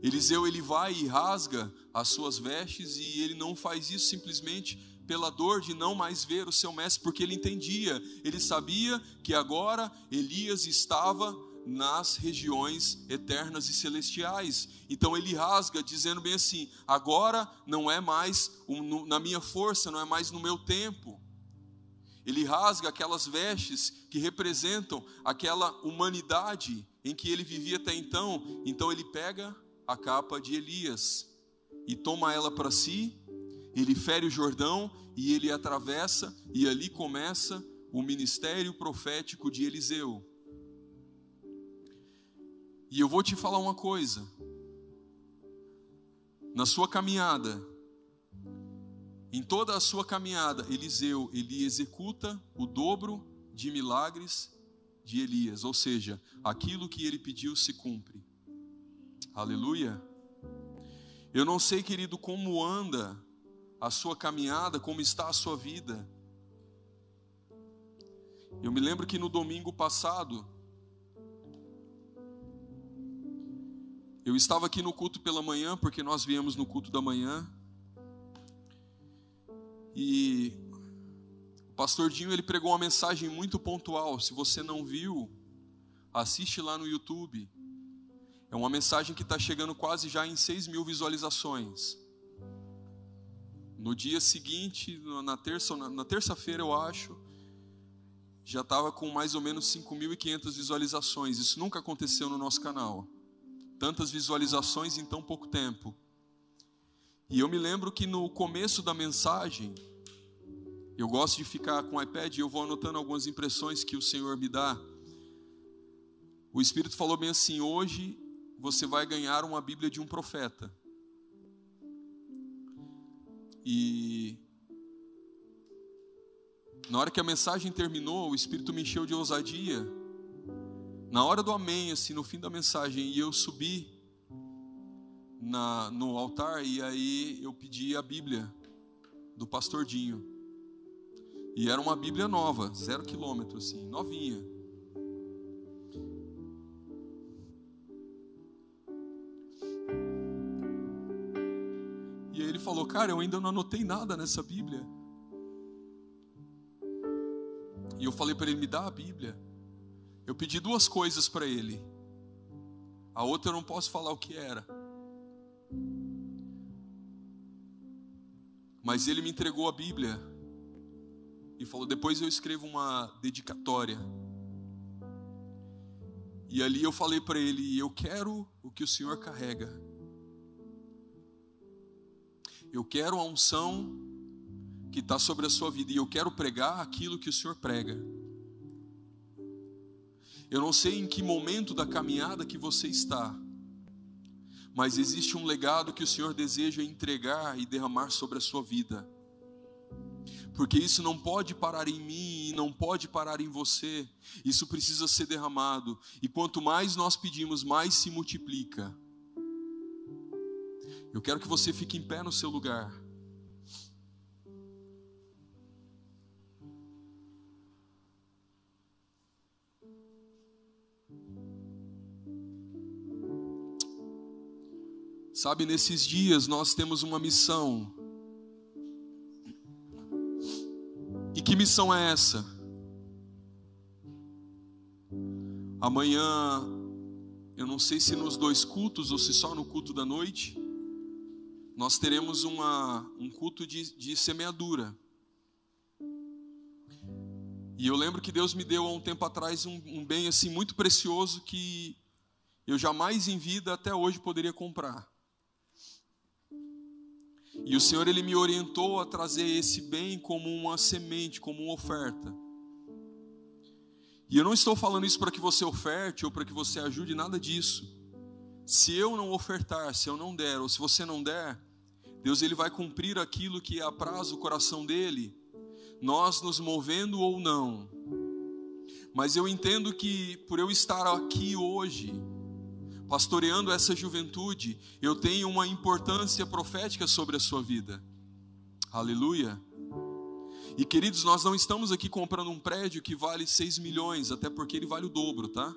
Eliseu ele vai e rasga as suas vestes e ele não faz isso simplesmente pela dor de não mais ver o seu mestre, porque ele entendia, ele sabia que agora Elias estava nas regiões eternas e celestiais. Então ele rasga, dizendo bem assim: agora não é mais na minha força, não é mais no meu tempo. Ele rasga aquelas vestes que representam aquela humanidade em que ele vivia até então. Então ele pega a capa de Elias e toma ela para si. Ele fere o Jordão e ele atravessa, e ali começa o ministério profético de Eliseu. E eu vou te falar uma coisa. Na sua caminhada, em toda a sua caminhada, Eliseu, ele executa o dobro de milagres de Elias, ou seja, aquilo que ele pediu se cumpre. Aleluia. Eu não sei, querido, como anda a sua caminhada, como está a sua vida. Eu me lembro que no domingo passado, eu estava aqui no culto pela manhã, porque nós viemos no culto da manhã, e o pastor Dinho ele pregou uma mensagem muito pontual. Se você não viu, assiste lá no YouTube. É uma mensagem que está chegando quase já em 6 mil visualizações. No dia seguinte, na terça, na terça-feira eu acho, já estava com mais ou menos 5.500 visualizações. Isso nunca aconteceu no nosso canal. Tantas visualizações em tão pouco tempo. E eu me lembro que no começo da mensagem, eu gosto de ficar com o iPad e eu vou anotando algumas impressões que o Senhor me dá. O Espírito falou bem assim: hoje você vai ganhar uma Bíblia de um profeta. E na hora que a mensagem terminou, o Espírito me encheu de ousadia. Na hora do amém, assim, no fim da mensagem, e eu subi na, no altar e aí eu pedi a Bíblia do pastor Dinho. E era uma Bíblia nova, zero quilômetro, assim, novinha. E aí ele falou, cara, eu ainda não anotei nada nessa Bíblia. E eu falei para ele, me dá a Bíblia. Eu pedi duas coisas para ele. A outra eu não posso falar o que era. Mas ele me entregou a Bíblia e falou: depois eu escrevo uma dedicatória. E ali eu falei para ele: eu quero o que o Senhor carrega. Eu quero a unção que está sobre a sua vida e eu quero pregar aquilo que o Senhor prega. Eu não sei em que momento da caminhada que você está mas existe um legado que o Senhor deseja entregar e derramar sobre a sua vida. Porque isso não pode parar em mim e não pode parar em você. Isso precisa ser derramado. E quanto mais nós pedimos, mais se multiplica. Eu quero que você fique em pé no seu lugar. Sabe, nesses dias nós temos uma missão. E que missão é essa? Amanhã, eu não sei se nos dois cultos ou se só no culto da noite, nós teremos uma, um culto de, de semeadura. E eu lembro que Deus me deu há um tempo atrás um, um bem assim muito precioso que eu jamais em vida até hoje poderia comprar. E o Senhor ele me orientou a trazer esse bem como uma semente, como uma oferta. E eu não estou falando isso para que você oferte ou para que você ajude, nada disso. Se eu não ofertar, se eu não der, ou se você não der, Deus ele vai cumprir aquilo que apraz o coração dele, nós nos movendo ou não. Mas eu entendo que por eu estar aqui hoje, pastoreando essa juventude, eu tenho uma importância profética sobre a sua vida. Aleluia. E queridos, nós não estamos aqui comprando um prédio que vale 6 milhões, até porque ele vale o dobro, tá?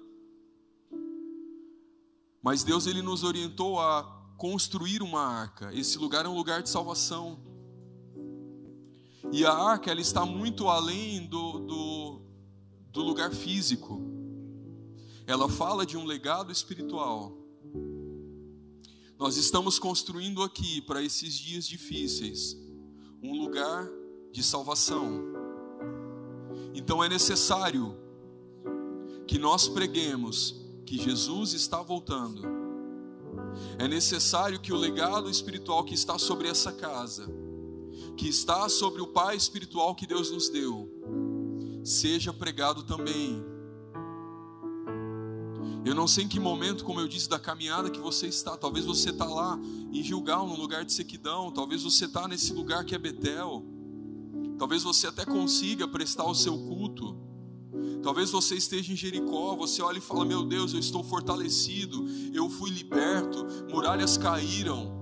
Mas Deus ele nos orientou a construir uma arca. Esse lugar é um lugar de salvação. E a arca ela está muito além do, do, do lugar físico ela fala de um legado espiritual. Nós estamos construindo aqui, para esses dias difíceis, um lugar de salvação. Então é necessário que nós preguemos que Jesus está voltando. É necessário que o legado espiritual que está sobre essa casa, que está sobre o Pai espiritual que Deus nos deu, seja pregado também. Eu não sei em que momento, como eu disse, da caminhada que você está. Talvez você está lá em Gilgal, no lugar de sequidão. Talvez você está nesse lugar que é Betel. Talvez você até consiga prestar o seu culto. Talvez você esteja em Jericó, você olha e fala: Meu Deus, eu estou fortalecido, eu fui liberto, muralhas caíram.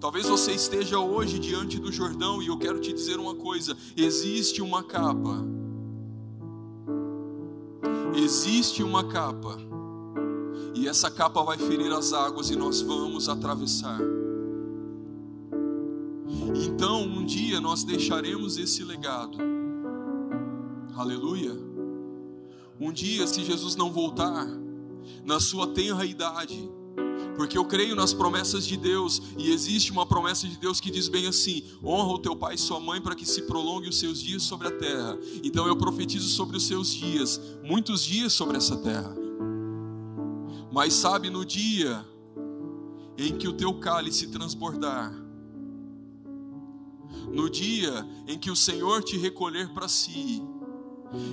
Talvez você esteja hoje diante do Jordão e eu quero te dizer uma coisa: existe uma capa. Existe uma capa. E essa capa vai ferir as águas e nós vamos atravessar. Então, um dia nós deixaremos esse legado. Aleluia. Um dia, se Jesus não voltar, na sua tenra idade, porque eu creio nas promessas de Deus, e existe uma promessa de Deus que diz bem assim: honra o teu pai e sua mãe para que se prolongue os seus dias sobre a terra. Então eu profetizo sobre os seus dias, muitos dias sobre essa terra. Mas sabe, no dia em que o teu cálice transbordar, no dia em que o Senhor te recolher para si,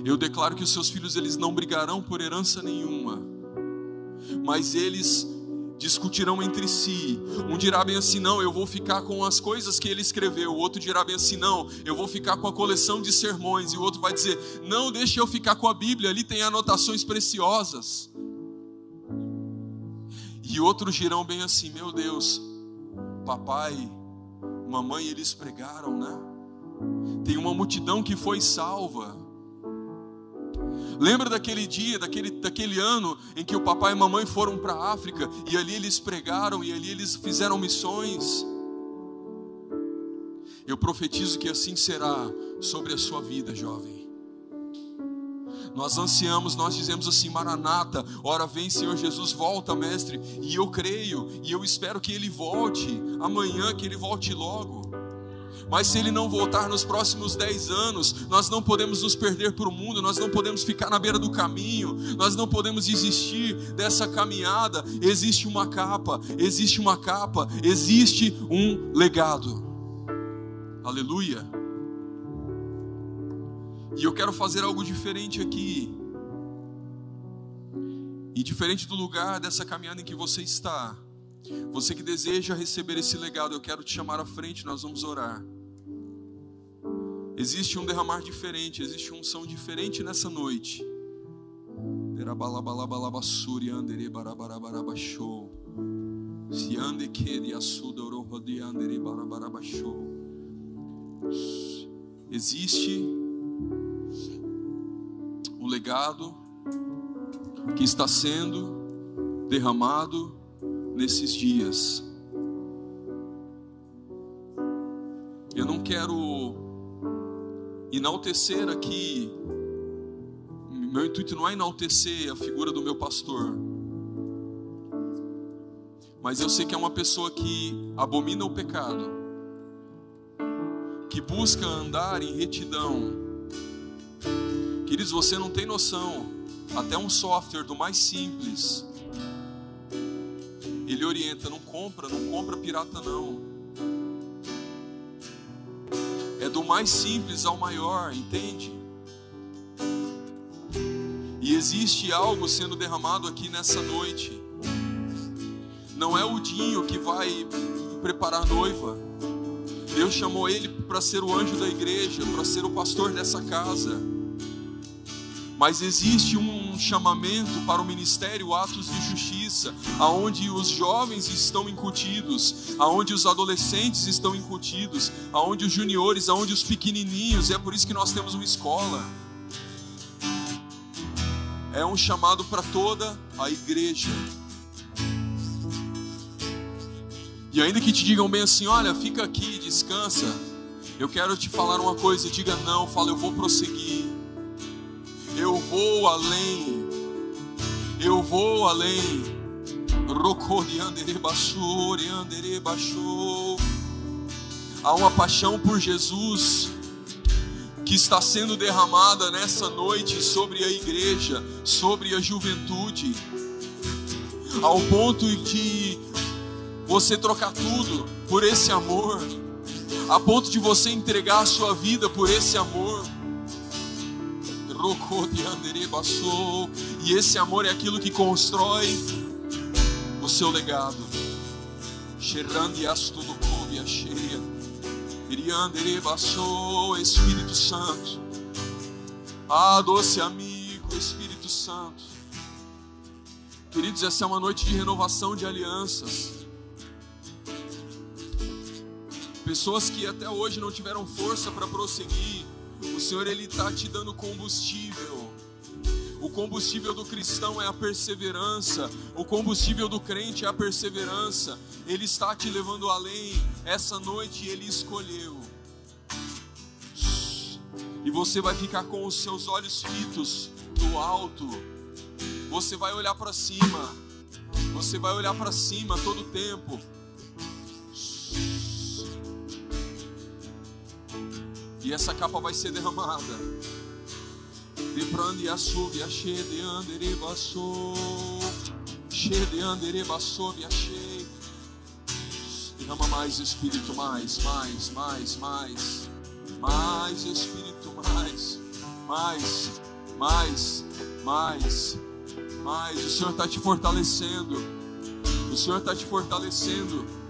eu declaro que os seus filhos eles não brigarão por herança nenhuma, mas eles discutirão entre si. Um dirá bem assim: não, eu vou ficar com as coisas que ele escreveu. O outro dirá bem assim: não, eu vou ficar com a coleção de sermões. E o outro vai dizer: não, deixe eu ficar com a Bíblia, ali tem anotações preciosas. E outros dirão bem assim: meu Deus, papai, mamãe, eles pregaram, né? Tem uma multidão que foi salva. Lembra daquele dia, daquele, daquele ano em que o papai e a mamãe foram para a África e ali eles pregaram e ali eles fizeram missões? Eu profetizo que assim será sobre a sua vida, jovem. Nós ansiamos, nós dizemos assim: Maranata, ora vem, Senhor Jesus, volta, mestre. E eu creio, e eu espero que ele volte amanhã, que ele volte logo. Mas se ele não voltar nos próximos dez anos, nós não podemos nos perder para o mundo, nós não podemos ficar na beira do caminho, nós não podemos desistir dessa caminhada. Existe uma capa, existe uma capa, existe um legado. Aleluia. E eu quero fazer algo diferente aqui. E diferente do lugar dessa caminhada em que você está. Você que deseja receber esse legado, eu quero te chamar à frente, nós vamos orar. Existe um derramar diferente, existe um som diferente nessa noite. Existe um legado que está sendo derramado nesses dias. Eu não quero enaltecer aqui, meu intuito não é enaltecer a figura do meu pastor, mas eu sei que é uma pessoa que abomina o pecado, que busca andar em retidão. Queridos, você não tem noção, até um software do mais simples, ele orienta, não compra, não compra pirata não do mais simples ao maior, entende? E existe algo sendo derramado aqui nessa noite. Não é o Dinho que vai preparar noiva. Deus chamou ele para ser o anjo da igreja, para ser o pastor dessa casa. Mas existe um chamamento para o ministério Atos de Justiça, aonde os jovens estão incutidos, aonde os adolescentes estão incutidos, aonde os juniores, aonde os pequenininhos, e é por isso que nós temos uma escola. É um chamado para toda a igreja. E ainda que te digam bem assim, olha, fica aqui, descansa. Eu quero te falar uma coisa, diga não, fala, eu vou prosseguir vou além, eu vou além. Há uma paixão por Jesus que está sendo derramada nessa noite sobre a igreja, sobre a juventude, ao ponto de você trocar tudo por esse amor, a ponto de você entregar a sua vida por esse amor. E esse amor é aquilo que constrói o seu legado. Espírito Santo. Ah, doce amigo, Espírito Santo. Queridos, essa é uma noite de renovação de alianças. Pessoas que até hoje não tiveram força para prosseguir, o Senhor ele está te dando combustível. O combustível do cristão é a perseverança. O combustível do crente é a perseverança. Ele está te levando além. Essa noite ele escolheu. E você vai ficar com os seus olhos fitos no alto. Você vai olhar para cima. Você vai olhar para cima todo o tempo. E essa capa vai ser derramada. Deprando e açougue, achei de andere bassou. Cheio de andere bassou, me achei. Derrama mais Espírito, mais, mais, mais, mais. Mais Espírito, mais, mais, mais, mais, mais. O Senhor está te fortalecendo. O Senhor está te fortalecendo.